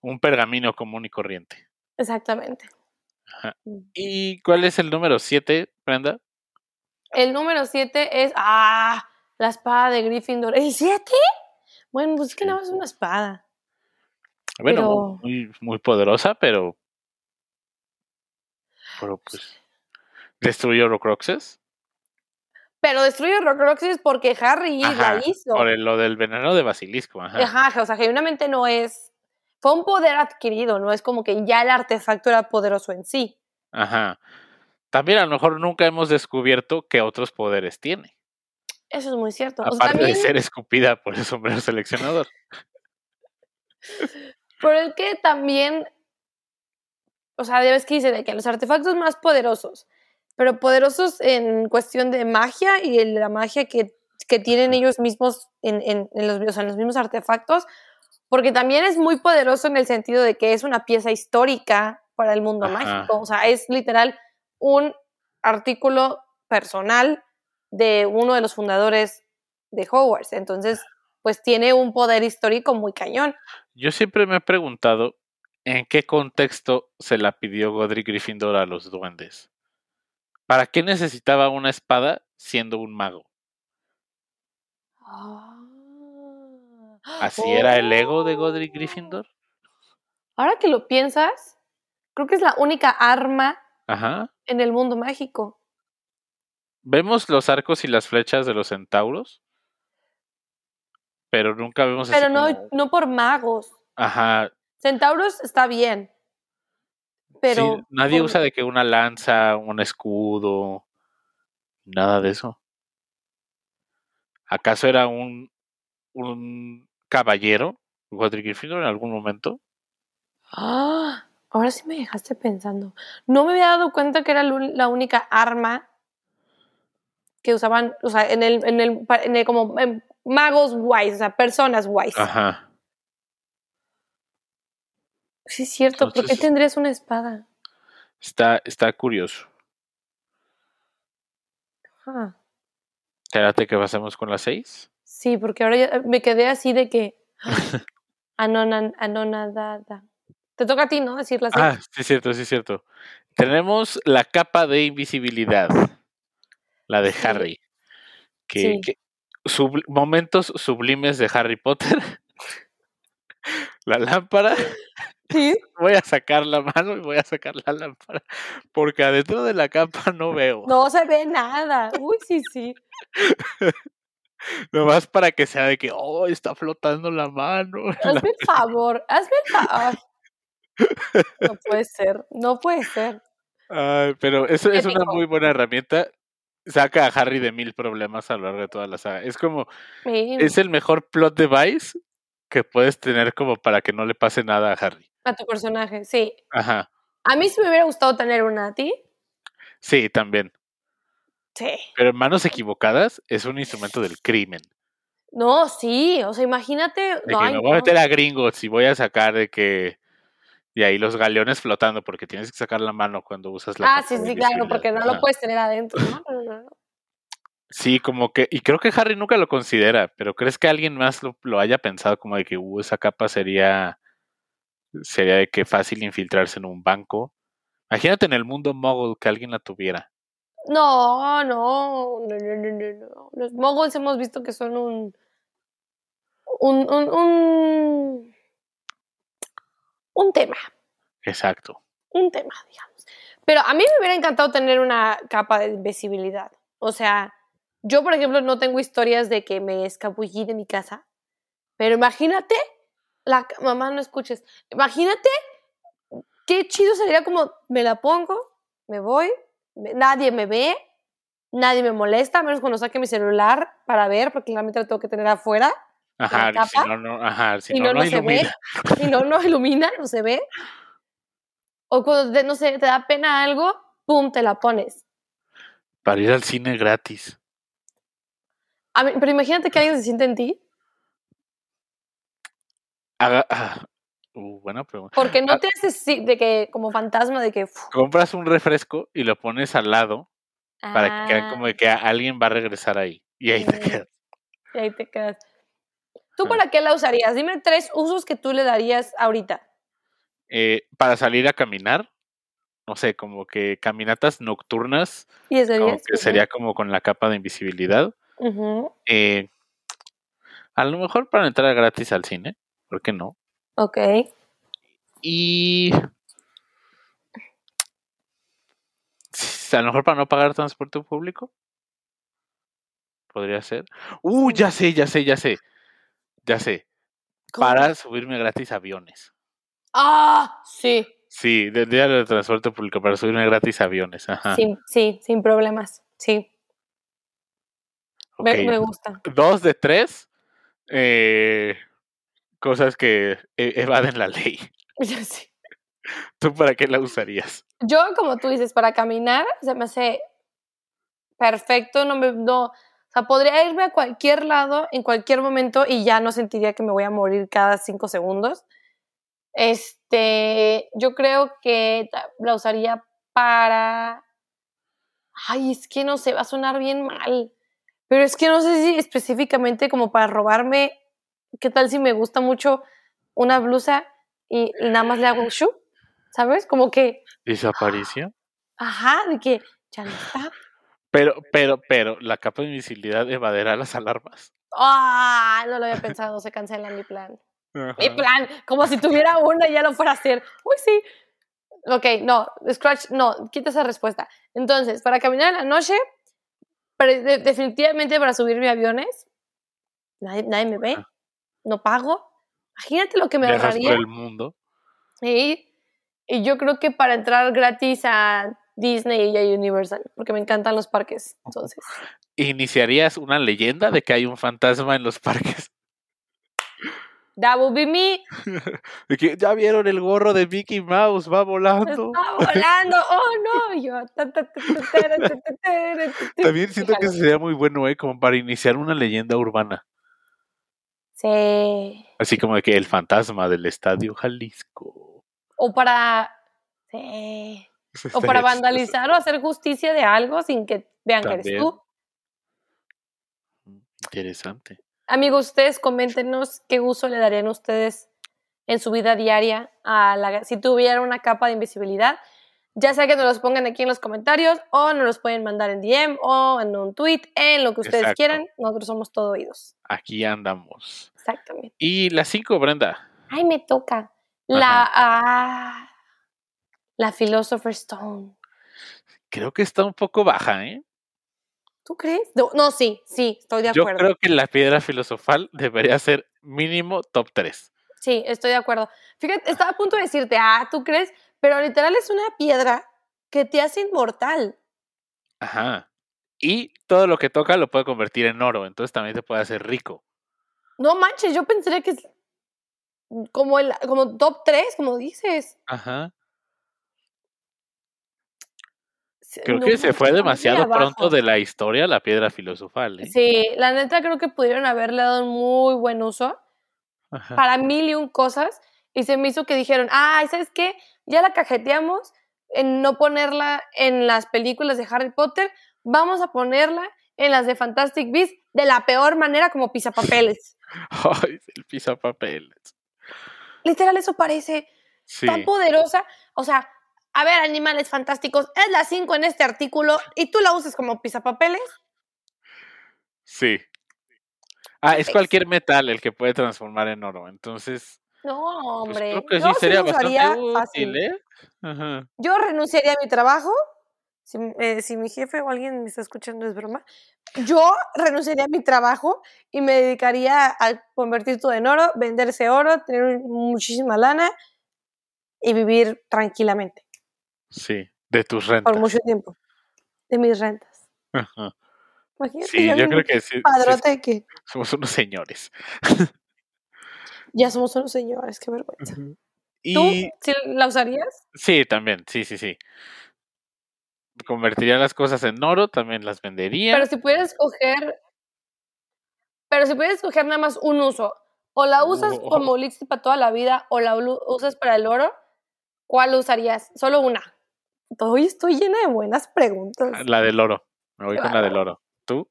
un pergamino común y corriente. Exactamente. Ajá. Mm. ¿Y cuál es el número 7, Brenda? El número 7 es. ¡Ah! La espada de Gryffindor. ¿El 7? Bueno, pues es que nada más es una espada. Bueno, Pero- muy, muy poderosa, pero. Pero pues. Destruyó Horcruxes. Pero destruye Horcruxes porque Harry Ajá, la hizo. Por el- lo del veneno de basilisco. Ajá. Ajá, o sea, genuinamente no es. Fue un poder adquirido, no es como que ya el artefacto era poderoso en sí. Ajá. También a lo mejor nunca hemos descubierto qué otros poderes tiene. Eso es muy cierto. O sea, Aparte también, de ser escupida por el sombrero seleccionador. Pero es que también. O sea, ya ves que dice de que los artefactos más poderosos, pero poderosos en cuestión de magia y la magia que, que tienen ellos mismos en, en- en los, o sea, en los mismos artefactos, porque también es muy poderoso en el sentido de que es una pieza histórica para el mundo Ajá. mágico. O sea, es literal un artículo personal de uno de los fundadores de Hogwarts. Entonces, pues tiene un poder histórico muy cañón. Yo siempre me he preguntado en qué contexto se la pidió Godric Gryffindor a los duendes. ¿Para qué necesitaba una espada siendo un mago? ¿Así era el ego de Godric Oh. Gryffindor? Ahora que lo piensas, creo que es la única arma Ajá. en el mundo mágico. Vemos los arcos y las flechas de los centauros, pero nunca vemos así Pero no, como- no por magos. Ajá. Centauros está bien. Pero sí, nadie por- usa de que una lanza, un escudo, nada de eso. ¿Acaso era un, un caballero, Godric Gryffindor, en algún momento? Ah, ahora sí me dejaste pensando. No me había dado cuenta que era la única arma que usaban, o sea, en el, en el, en el- como en magos wise, o sea, personas wise. Ajá. Sí, es cierto. ¿Por qué tendrías una espada? Está, está curioso. Ah, Espérate que pasemos con las seis. sí, porque ahora ya me quedé así de que. Anona, anonadada. Te toca a ti, ¿no? Decirla así. Ah, sí, es cierto, sí, es cierto. Tenemos la capa de invisibilidad, la de Sí. Harry. Que, Sí. que- subl- momentos sublimes de Harry Potter. la lámpara. Sí. Voy a sacar la mano y voy a sacar la lámpara. Porque adentro de la capa no veo. No se ve nada. Uy, sí, sí. Nomás para que sea de que, oh, está flotando la mano. Hazme el favor. Hazme el favor. No puede ser. No puede ser. Ay, pero eso es una muy buena herramienta. Saca a Harry de mil problemas a lo largo de toda la saga. Es como, Sí. es el mejor plot device que puedes tener como para que no le pase nada a Harry. A tu personaje, sí. Ajá. A mí sí me hubiera gustado tener una a ti. Sí, también. Sí. Pero en manos equivocadas es un instrumento del crimen. No, sí. O sea, imagínate. De no, que ay, me voy a meter a gringos y voy a sacar de que. Y ahí los galeones flotando, porque tienes que sacar la mano cuando usas la Ah, sí, sí, claro, porque no lo puedes tener adentro. Sí, como que. Y creo que Harry nunca lo considera, pero ¿crees que alguien más lo, lo haya pensado como de que uh, esa capa sería. Sería de que fácil infiltrarse en un banco? Imagínate en el mundo mogul que alguien la tuviera. No, no, no, no, no, no, no. Los moguls hemos visto que son un. Un. Un. Un, un tema. Exacto. Un tema, digamos. Pero a mí me hubiera encantado tener una capa de invisibilidad. O sea, yo, por ejemplo, no tengo historias de que me escabullí de mi casa. Pero imagínate. La, mamá, no escuches. Imagínate qué chido sería como me la pongo, me voy, me- nadie me ve, nadie me molesta, a menos cuando saque mi celular para ver, porque realmente lo tengo que tener afuera. Ajá, si no, no, ajá, si no, no, no, no se ve. ilumina. Y no, no ilumina, no se ve. O cuando, te- no sé, te da pena algo, pum, te la pones. Para ir al cine gratis. A mí- pero imagínate que alguien se siente en ti, Haga- ah, uh, buena pregunta. porque no Ah. te haces sí, de que, como fantasma, de que. Compras un refresco y lo pones al lado para que quede ah, como de que alguien va a regresar ahí. Y ahí te Mm. quedas. Y ahí te quedas. ¿Tú Ah. para qué la usarías? Dime tres usos que tú le darías ahorita. Eh, para salir a caminar, no sé, como que caminatas nocturnas, Y ese como que sería como con la capa de invisibilidad. Eh, a lo mejor para entrar gratis al cine, ¿por qué no? Ok. Y a lo mejor para no pagar transporte público. Podría ser. Uh, ya sé, ya sé, ya sé. Ya sé. ¿Cómo? Para subirme gratis a aviones. Ah, sí, Sí, del día de transporte público, para subirme gratis a aviones. Ajá. sí, sí, sin problemas. Sí, me, gusta. Dos de tres eh, cosas que e- evaden la ley. Ya sé. ¿Tú para qué la usarías? Yo, como tú dices, para caminar se me hace perfecto. No me, no, o sea, podría irme a cualquier lado en cualquier momento y ya no sentiría que me voy a morir cada cinco segundos. Este, yo creo que la usaría para. Ay, es que no sé, va a sonar bien mal. Pero es que no sé si específicamente como para robarme. ¿Qué tal si me gusta mucho una blusa y, y nada más le hago un shoe? ¿Sabes? Como que ¿Desaparición? Ajá, de que ya no está. Pero, pero, pero, la capa de invisibilidad evadirá las alarmas. Ah, no lo había pensado, se cancela mi plan. Mi plan, como si tuviera una y ya lo fuera a hacer. Uy, sí. Ok, no, Scratch, no, quita esa respuesta. Entonces, para caminar en la noche, de- definitivamente para subirme a aviones, nadie, nadie me ve, no pago. Imagínate lo que me Viajas por ahorraría. el mundo. Sí. Y yo creo que para entrar gratis a Disney y Universal, porque me encantan los parques. Entonces. ¿Iniciarías una leyenda de que hay un fantasma en los parques? That would be me. ya vieron el gorro de Mickey Mouse, va volando. Está volando, oh no. Yo, También siento que sería muy bueno, ¿eh? Como para iniciar una leyenda urbana. Sí. Así como de que el fantasma del Estadio Jalisco. O para. Sí. O para vandalizar o hacer justicia de algo sin que vean que eres tú. Interesante. Amigos, ustedes coméntenos qué uso le darían ustedes en su vida diaria a la, si tuvieran una capa de invisibilidad. Ya sea que nos los pongan aquí en los comentarios o nos los pueden mandar en DM o en un tweet, en lo que ustedes Exacto. quieran. Nosotros somos todo oídos. Aquí andamos. Exactamente. Y las cinco, Brenda. Ay, me toca. La, ah, la Philosopher's Stone. Creo que está un poco baja, ¿eh? ¿Tú crees? No, no, sí, sí, estoy de Yo acuerdo. creo que la piedra filosofal debería ser mínimo top 3. Sí, estoy de acuerdo. Fíjate, estaba a punto de decirte, ah, ¿tú crees? Pero literal es una piedra que te hace inmortal. Ajá. Y todo lo que toca lo puede convertir en oro, entonces también te puede hacer rico. No manches, yo pensaría que es como el como top 3, como dices. Ajá. Sí, Creo no, que se fue demasiado pronto de la historia la piedra filosofal, ¿eh? Sí, la neta creo que pudieron haberle dado un muy buen uso Ajá. para mil y un cosas y se me hizo que dijeron, ay, ¿sabes qué? Ya la cajeteamos en no ponerla en las películas de Harry Potter, vamos a ponerla en las de Fantastic Beasts de la peor manera como pisapapeles. Ay, el pisapapeles. Literal, eso parece Sí. tan poderosa. O sea, a ver, animales fantásticos, es la 5 en este artículo y tú la usas como pisapapeles. Sí. Ah, es Ex- cualquier metal el que puede transformar en oro. Entonces, No, pues, hombre. creo que Yo sí sería bastante fácil. ¿eh? Ajá. Yo renunciaría a mi trabajo. Si, eh, si mi jefe o alguien me está escuchando es broma. Yo renunciaría a mi trabajo y me dedicaría a convertir todo en oro, venderse oro, tener muchísima lana y vivir tranquilamente Sí, de tus por rentas. mucho tiempo. De mis rentas. Ajá. Imagínate Sí, yo creo que sí, sí, padrote que somos unos señores. ya somos unos señores, qué vergüenza. ¿Tú Y sí la usarías? sí, también, sí, sí, sí. Convertiría las cosas en oro, también las vendería. Pero si pudieras escoger. Pero si pudieras escoger nada más un uso, o la usas Oh. como elixir para toda la vida, o la usas para el oro, ¿cuál usarías? Solo una. Hoy estoy llena de buenas preguntas. Ah, La del oro. Me voy con la del oro. ¿Tú?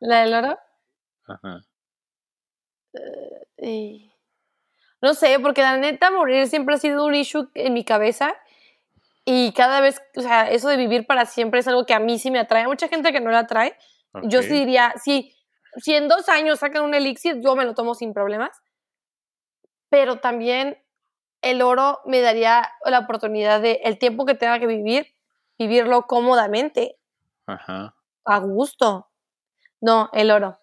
¿La del oro? Ajá. Eh, No sé, porque la neta, morir siempre ha sido un issue en mi cabeza. Y cada vez, o sea, eso de vivir para siempre es algo que a mí sí me atrae. Hay mucha gente que no la atrae. Yo sí diría, si, si en dos años sacan un elixir, yo me lo tomo sin problemas. Pero también el oro me daría la oportunidad de el tiempo que tenga que vivir, vivirlo cómodamente, Ajá. a gusto. No, el oro.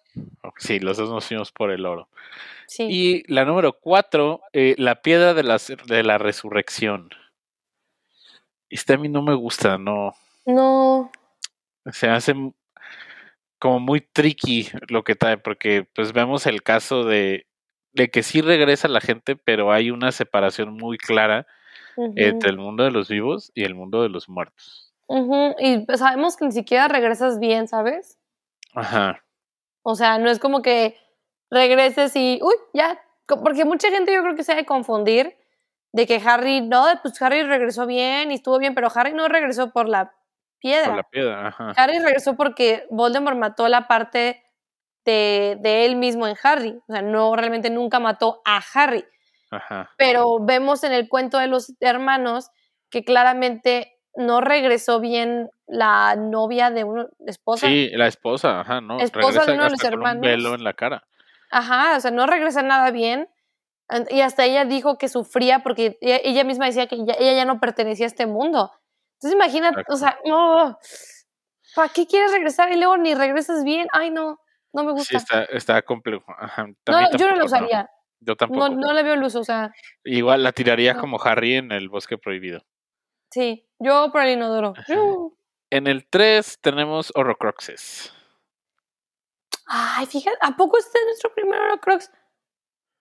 Sí, los dos nos fuimos por el oro. Sí. Y la número cuatro, eh, la piedra de la, de la resurrección. Este a mí no me gusta, no. No. Se hace como muy tricky lo que trae, porque pues vemos el caso de, de que sí regresa la gente, pero hay una separación muy clara entre el mundo de los vivos y el mundo de los muertos. ujú, Y pues, sabemos que ni siquiera regresas bien, ¿sabes? Ajá. O sea, no es como que regreses y, uy, ya, porque mucha gente yo creo que se ha de confundir de que Harry, no, pues Harry regresó bien y estuvo bien, pero Harry no regresó por la piedra. Por la piedra, ajá. Harry regresó porque Voldemort mató la parte de, de él mismo en Harry. O sea, no realmente nunca mató a Harry. Ajá. Pero vemos en el cuento de los hermanos que claramente no regresó bien la novia de una esposa. Sí, la esposa, ajá, ¿no? Esposa de Regresa uno de los con un hermanos. velo en la cara. Ajá, o sea, no regresa nada bien. Y hasta ella dijo que sufría porque ella, ella misma decía que ella ya no pertenecía a este mundo. Entonces imagínate, Exacto. o sea, no, ¿para qué quieres regresar y luego ni regresas bien? Ay, no, no me Sí, gusta. está, está complejo. Ajá. no, yo no lo usaría. Yo tampoco. No, no le veo uso, o sea, Igual la tiraría No. como Harry en el bosque prohibido. sí, yo por el inodoro. Uh. En el 3 tenemos Horrocruxes. Ay, fíjate, ¿a poco este es nuestro primer Horocrux?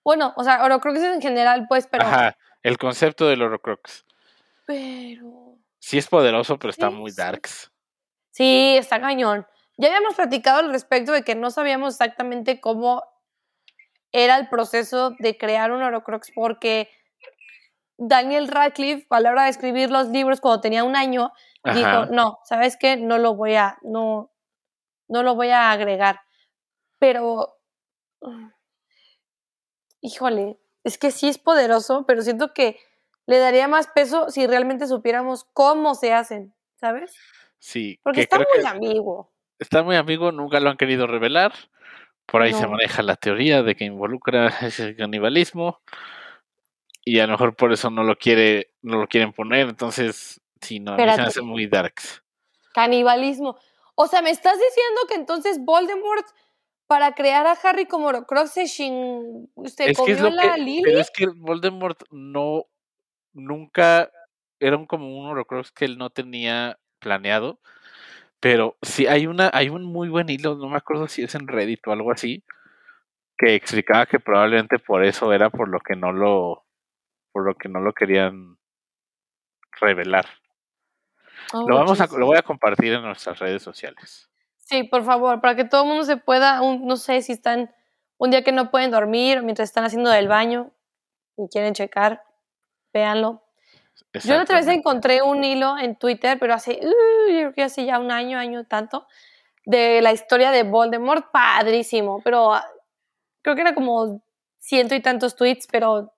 Bueno, o sea, Horocruxes en general, pues, pero... Ajá, el concepto del Horrocrux. Pero... Sí es poderoso, pero está Sí, muy darks. Sí, está cañón. Ya habíamos platicado al respecto de que no sabíamos exactamente cómo era el proceso de crear un Horocrux porque Daniel Radcliffe, a la hora de escribir los libros cuando tenía un año, dijo, no, ¿sabes qué? No lo voy a, no, no lo voy a agregar. Pero, híjole, es que sí es poderoso, pero siento que le daría más peso si realmente supiéramos cómo se hacen, ¿sabes? Sí, Porque que está muy que ambiguo. Está muy amigo, nunca lo han querido revelar. Por ahí se maneja la teoría de que involucra ese canibalismo. Y a lo mejor por eso no lo quiere, no lo quieren poner. Entonces, sí, no, a mí se Espérate. hace muy darks. Canibalismo. O sea, ¿me estás diciendo que entonces Voldemort, para crear a Harry como Horcrux, se, chin- se comió la que, Lily? pero es que Voldemort no, nunca era un, como un Horcrux que él no tenía planeado, pero sí hay una, hay un muy buen hilo, no me acuerdo si es en Reddit o algo así, que explicaba que probablemente por eso era por lo que no lo, por lo que no lo querían revelar. Oh, lo vamos a, lo voy a compartir en nuestras redes sociales. Sí, por favor, para que todo el mundo se pueda, un- no sé si están un día que no pueden dormir mientras están haciendo del baño y quieren checar, véanlo. Yo la otra vez encontré un hilo en Twitter, pero hace, uh, yo creo que hace ya un año, año tanto, de la historia de Voldemort, padrísimo, pero ah, creo que era como ciento y tantos tweets, pero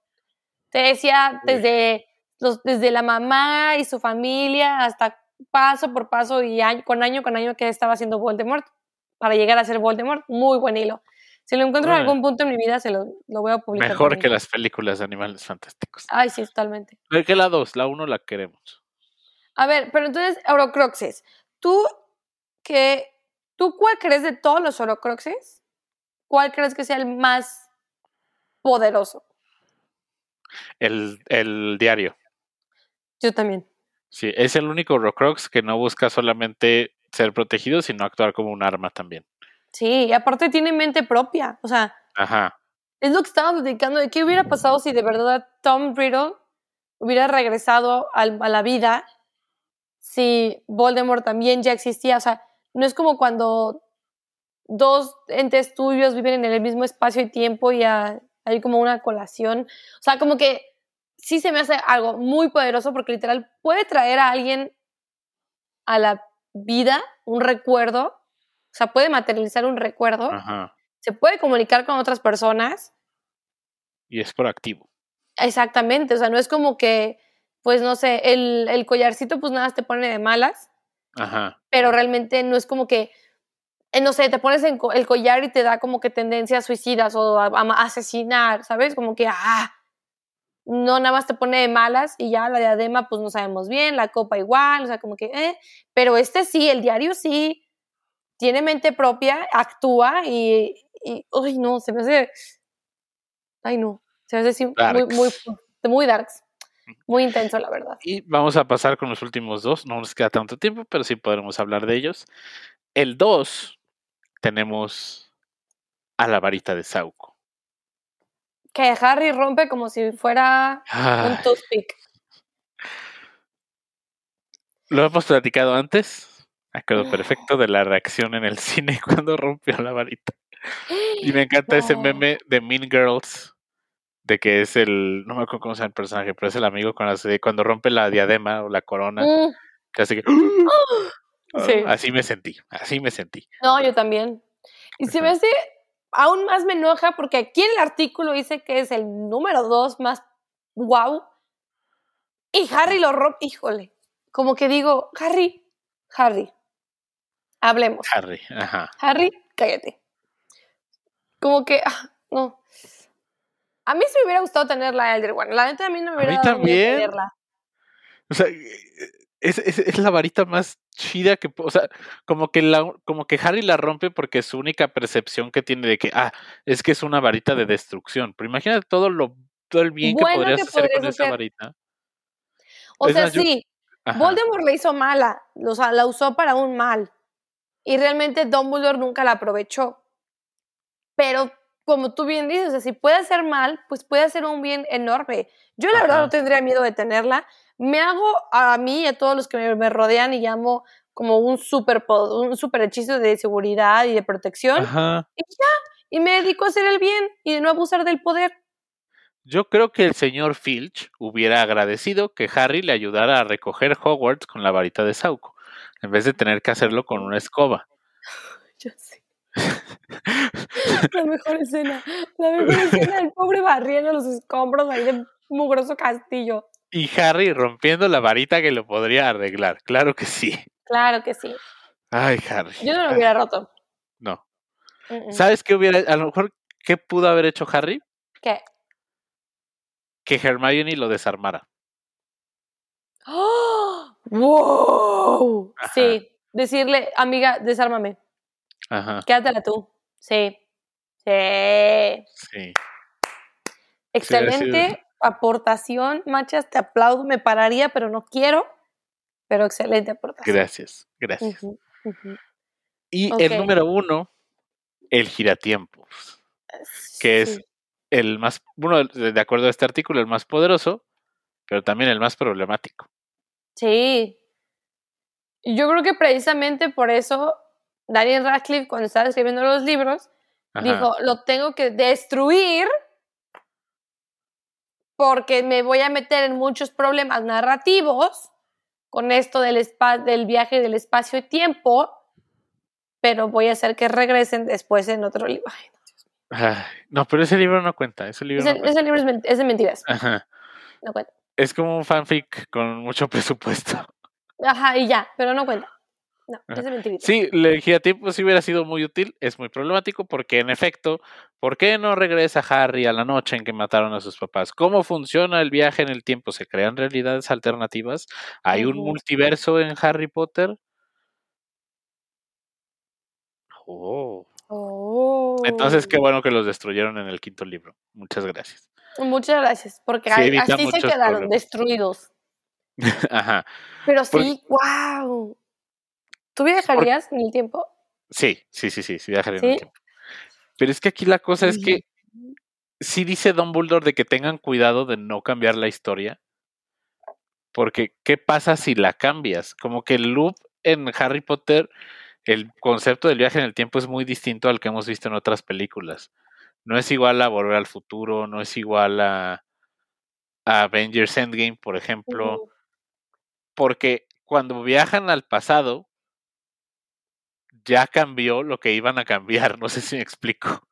te decía desde, los, desde la mamá y su familia hasta paso por paso y año, con año con año que estaba haciendo Voldemort para llegar a ser Voldemort. Muy buen hilo. Si lo encuentro en algún punto en mi vida, se lo, lo voy a publicar. Mejor que las películas de animales fantásticos. Ay, sí, totalmente. ¿De qué la 2? La 1 la queremos. A ver, pero entonces, Horocruxes, ¿tú qué, tú cuál crees de todos los Horocruxes? ¿Cuál crees que sea el más poderoso? El, el diario. Yo también. Sí, es el único Horcrux que no busca solamente ser protegido, sino actuar como un arma también. Sí, y aparte tiene mente propia. O sea, Ajá. es lo que estábamos platicando de qué hubiera pasado si de verdad Tom Riddle hubiera regresado al- a la vida si Voldemort también ya existía. O sea, no es como cuando dos entes tuyos viven en el mismo espacio y tiempo y hay como una colación. O sea, como que sí se me hace algo muy poderoso porque literal puede traer a alguien a la vida, un recuerdo. O sea, puede materializar un recuerdo. Ajá. Se puede comunicar con otras personas. Y es proactivo. Exactamente, o sea, no es como que, pues no sé, el, el collarcito pues nada te pone de malas, Ajá. pero realmente no es como que, eh, no sé, te pones en co- el collar y te da como que tendencias suicidas o a, a asesinar, ¿sabes? Como que, ah, no nada más te pone de malas y ya la diadema pues no sabemos bien, la copa igual, o sea, como que, eh, pero este sí, el diario sí, tiene mente propia, actúa y, y ay no, se me hace, ay no, se me hace muy, muy, muy darks. Muy intenso, la verdad. Y vamos a pasar con los últimos dos. No nos queda tanto tiempo, pero sí podremos hablar de ellos. El 2 tenemos a la varita de Sauco. Que Harry rompe como si fuera un toothpick. Lo hemos platicado antes. Acuerdo perfecto de la reacción en el cine cuando rompió la varita. Y me encanta ese meme de Mean Girls de que es el, no me acuerdo cómo se llama el personaje, pero es el amigo con cuando rompe la diadema o la corona, mm. que hace que... Sí. Así me sentí, así me sentí. No, yo también. Y se me hace, aún más me enoja porque aquí en el artículo dice que es el número dos más guau. Y Harry lo rompe, híjole, como que digo, Harry, Harry, hablemos. Harry, ajá. Harry, cállate. Como que, ah, no. A mí sí me hubiera gustado tener la Elder One. La neta a mí no me hubiera gustado tenerla. O sea, es, es, es, la varita más chida que, o sea, como que la, como que Harry la rompe porque es su única percepción que tiene de que, ah, es que es una varita de destrucción. Pero imagínate todo lo, todo el bien que podrías hacer con esa varita. O sea, sí, Voldemort le hizo mala, o sea, la usó para un mal. Y realmente Dumbledore nunca la aprovechó. Pero como tú bien dices, o sea, si puede hacer mal, pues puede hacer un bien enorme. Yo la verdad no tendría miedo de tenerla. Me hago a mí y a todos los que me, rodean y llamo como un super, un super hechizo de seguridad y de protección. Y ya, y me dedico a hacer el bien y de no abusar del poder. Yo creo que el señor Filch hubiera agradecido que Harry le ayudara a recoger Hogwarts con la varita de Sauco, en vez de tener que hacerlo con una escoba. Yo sé. la mejor escena. La mejor escena del pobre barriendo los escombros ahí de mugroso castillo. Y Harry rompiendo la varita que lo podría arreglar. Claro que sí. Claro que sí. Ay, Harry. Yo no lo hubiera roto. No. ¿Sabes qué hubiera, a lo mejor, qué pudo haber hecho Harry? ¿Qué? Que Hermione lo desarmara. ¡Oh! ¡Wow! Sí, decirle, amiga, desármame. Ajá. Quédatela tú. Sí. Sí. Sí. Excelente aportación, Machas, te aplaudo, me pararía, pero no quiero. Pero excelente aportación. Gracias, gracias. Y el número uno, el giratiempos, que es el más, bueno, de acuerdo a este artículo, el más poderoso, pero también el más problemático. Sí. Yo creo que precisamente por eso Daniel Radcliffe, cuando estaba escribiendo los libros, dijo, lo tengo que destruir porque me voy a meter en muchos problemas narrativos con esto del, del viaje del espacio y tiempo, pero voy a hacer que regresen después en otro libro. no, pero ese libro no cuenta. Ese libro, ese, libro es, de mentiras. No cuenta. Es como un fanfic con mucho presupuesto. Ajá, y ya, pero no cuenta. No, es mentirita. Sí, el giratiempo sí hubiera sido muy útil, es muy problemático porque en efecto, ¿por qué no regresa Harry a la noche en que mataron a sus papás? ¿Cómo funciona el viaje en el tiempo? ¿Se crean realidades alternativas? ¿Hay un multiverso en Harry Potter? Oh. oh. Entonces, qué bueno que los destruyeron en el quinto libro. Muchas gracias. Muchas gracias, porque así se quedaron destruidos. Ajá. Pero sí, wow. ¿Tú viajarías en el tiempo? Sí, sí, sí, sí, sí viajaría en el tiempo. Pero es que aquí la cosa es que sí dice Dumbledore de que tengan cuidado de no cambiar la historia. Porque, ¿qué pasa si la cambias? Como que el loop en Harry Potter, el concepto del viaje en el tiempo es muy distinto al que hemos visto en otras películas. No es igual a Volver al Futuro, no es igual a, Avengers Endgame, por ejemplo. Porque cuando viajan al pasado, ya cambió lo que iban a cambiar, no sé si me explico.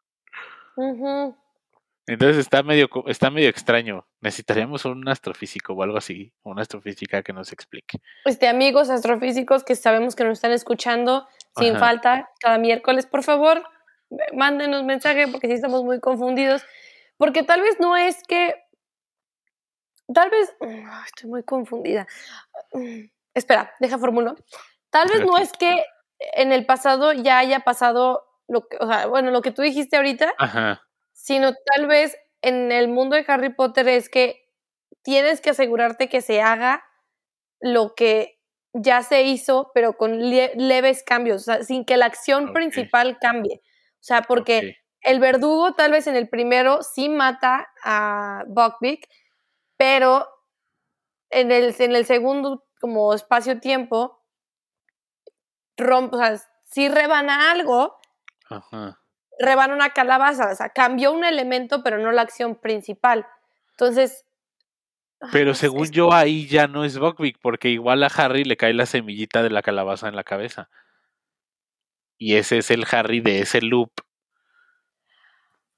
Entonces está medio, está medio extraño. Necesitaríamos un astrofísico o algo así, una astrofísica que nos explique. Este, amigos astrofísicos que sabemos que nos están escuchando sin falta cada miércoles, por favor, mándenos mensaje porque sí estamos muy confundidos. Porque tal vez no es que tal vez, estoy muy confundida. Espera, deja formulo. Tal vez no es que en el pasado ya haya pasado lo que, o sea, bueno, lo que tú dijiste ahorita, Ajá. sino tal vez en el mundo de Harry Potter es que tienes que asegurarte que se haga lo que ya se hizo, pero con leves cambios, o sea, sin que la acción principal cambie. O sea, porque el verdugo tal vez en el primero sí mata a Buckbeak, pero en el, en el segundo como espacio-tiempo rompe, o sea, sí rebana algo, Ajá. rebana una calabaza, o sea, cambió un elemento, pero no la acción principal. Entonces... Pero según yo ahí ya no es Buckbeak, porque igual a Harry le cae la semillita de la calabaza en la cabeza. Y ese es el Harry de ese loop.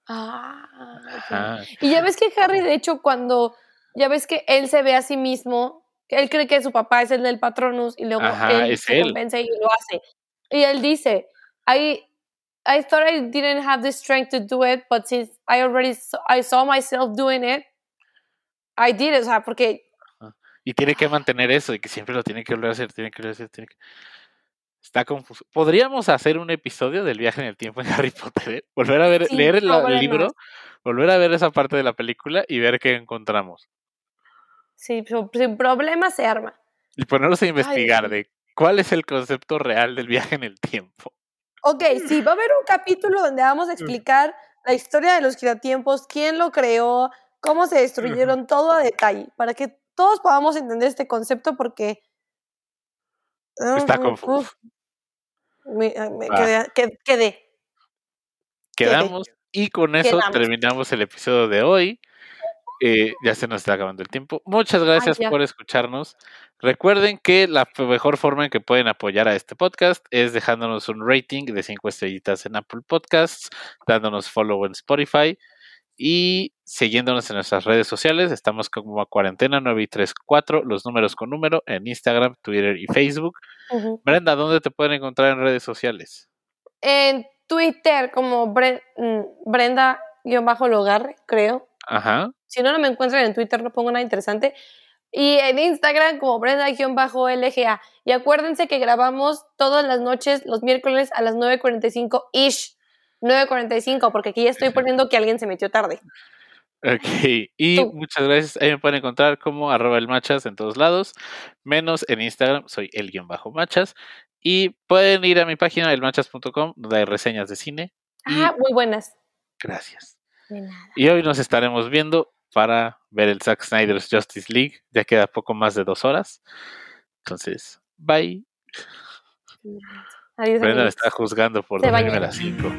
Ah. Y ya ves que Harry, de hecho, cuando ya ves que él se ve a sí mismo, él cree que su papá es el del Patronus y luego Ajá, él se él. convence y lo hace. Y él dice, I, I thought I didn't have the strength to do it, but since I already saw, I saw myself doing it, I did it. O sea, porque Y tiene que mantener eso, y que siempre lo tiene que volver a hacer, tiene que volver a hacer, tiene que... Está confuso. Podríamos hacer un episodio del viaje en el tiempo en Harry Potter. ¿eh? Volver a ver, leer el, libro, volver a ver esa parte de la película y ver qué encontramos. sí, sin problema se arma. Y ponernos a investigar de cuál es el concepto real del viaje en el tiempo. Ok, sí, va a haber un capítulo donde vamos a explicar la historia de los giratiempos, quién lo creó, cómo se destruyeron, todo a detalle, para que todos podamos entender este concepto porque... Está confuso. uf, me, ah, me Va. quedé, que- quedé. Quedamos y con eso Quedamos. terminamos el episodio de hoy. Eh, ya se nos está acabando el tiempo. Muchas gracias por escucharnos. Recuerden que la mejor forma en que pueden apoyar a este podcast es dejándonos un rating de 5 estrellitas en Apple Podcasts, dándonos follow en Spotify y siguiéndonos en nuestras redes sociales. Estamos como a cuarentena 934, los números con número en Instagram, Twitter y Facebook. Brenda, ¿dónde te pueden encontrar en redes sociales? En Twitter como Bre- mm, Brenda-Logarre, creo. Ajá. Si no, no me encuentran en Twitter, no pongo nada interesante. Y en Instagram como Brenda-LGA. Y acuérdense que grabamos todas las noches, los miércoles a las 9.45 ish. 9.45, porque aquí ya estoy poniendo que alguien se metió tarde. Ok, y Tú. muchas gracias. Ahí me pueden encontrar como arroba el machas en todos lados, menos en Instagram, soy el guion bajo machas. Y pueden ir a mi página, elmachas.com, donde hay reseñas de cine. Y Ah, muy buenas. gracias. De nada. Y hoy nos estaremos viendo para ver el Zack Snyder's Justice League. Ya queda poco más de dos horas. Entonces, bye. Brenda me está juzgando por dormirme a las 5.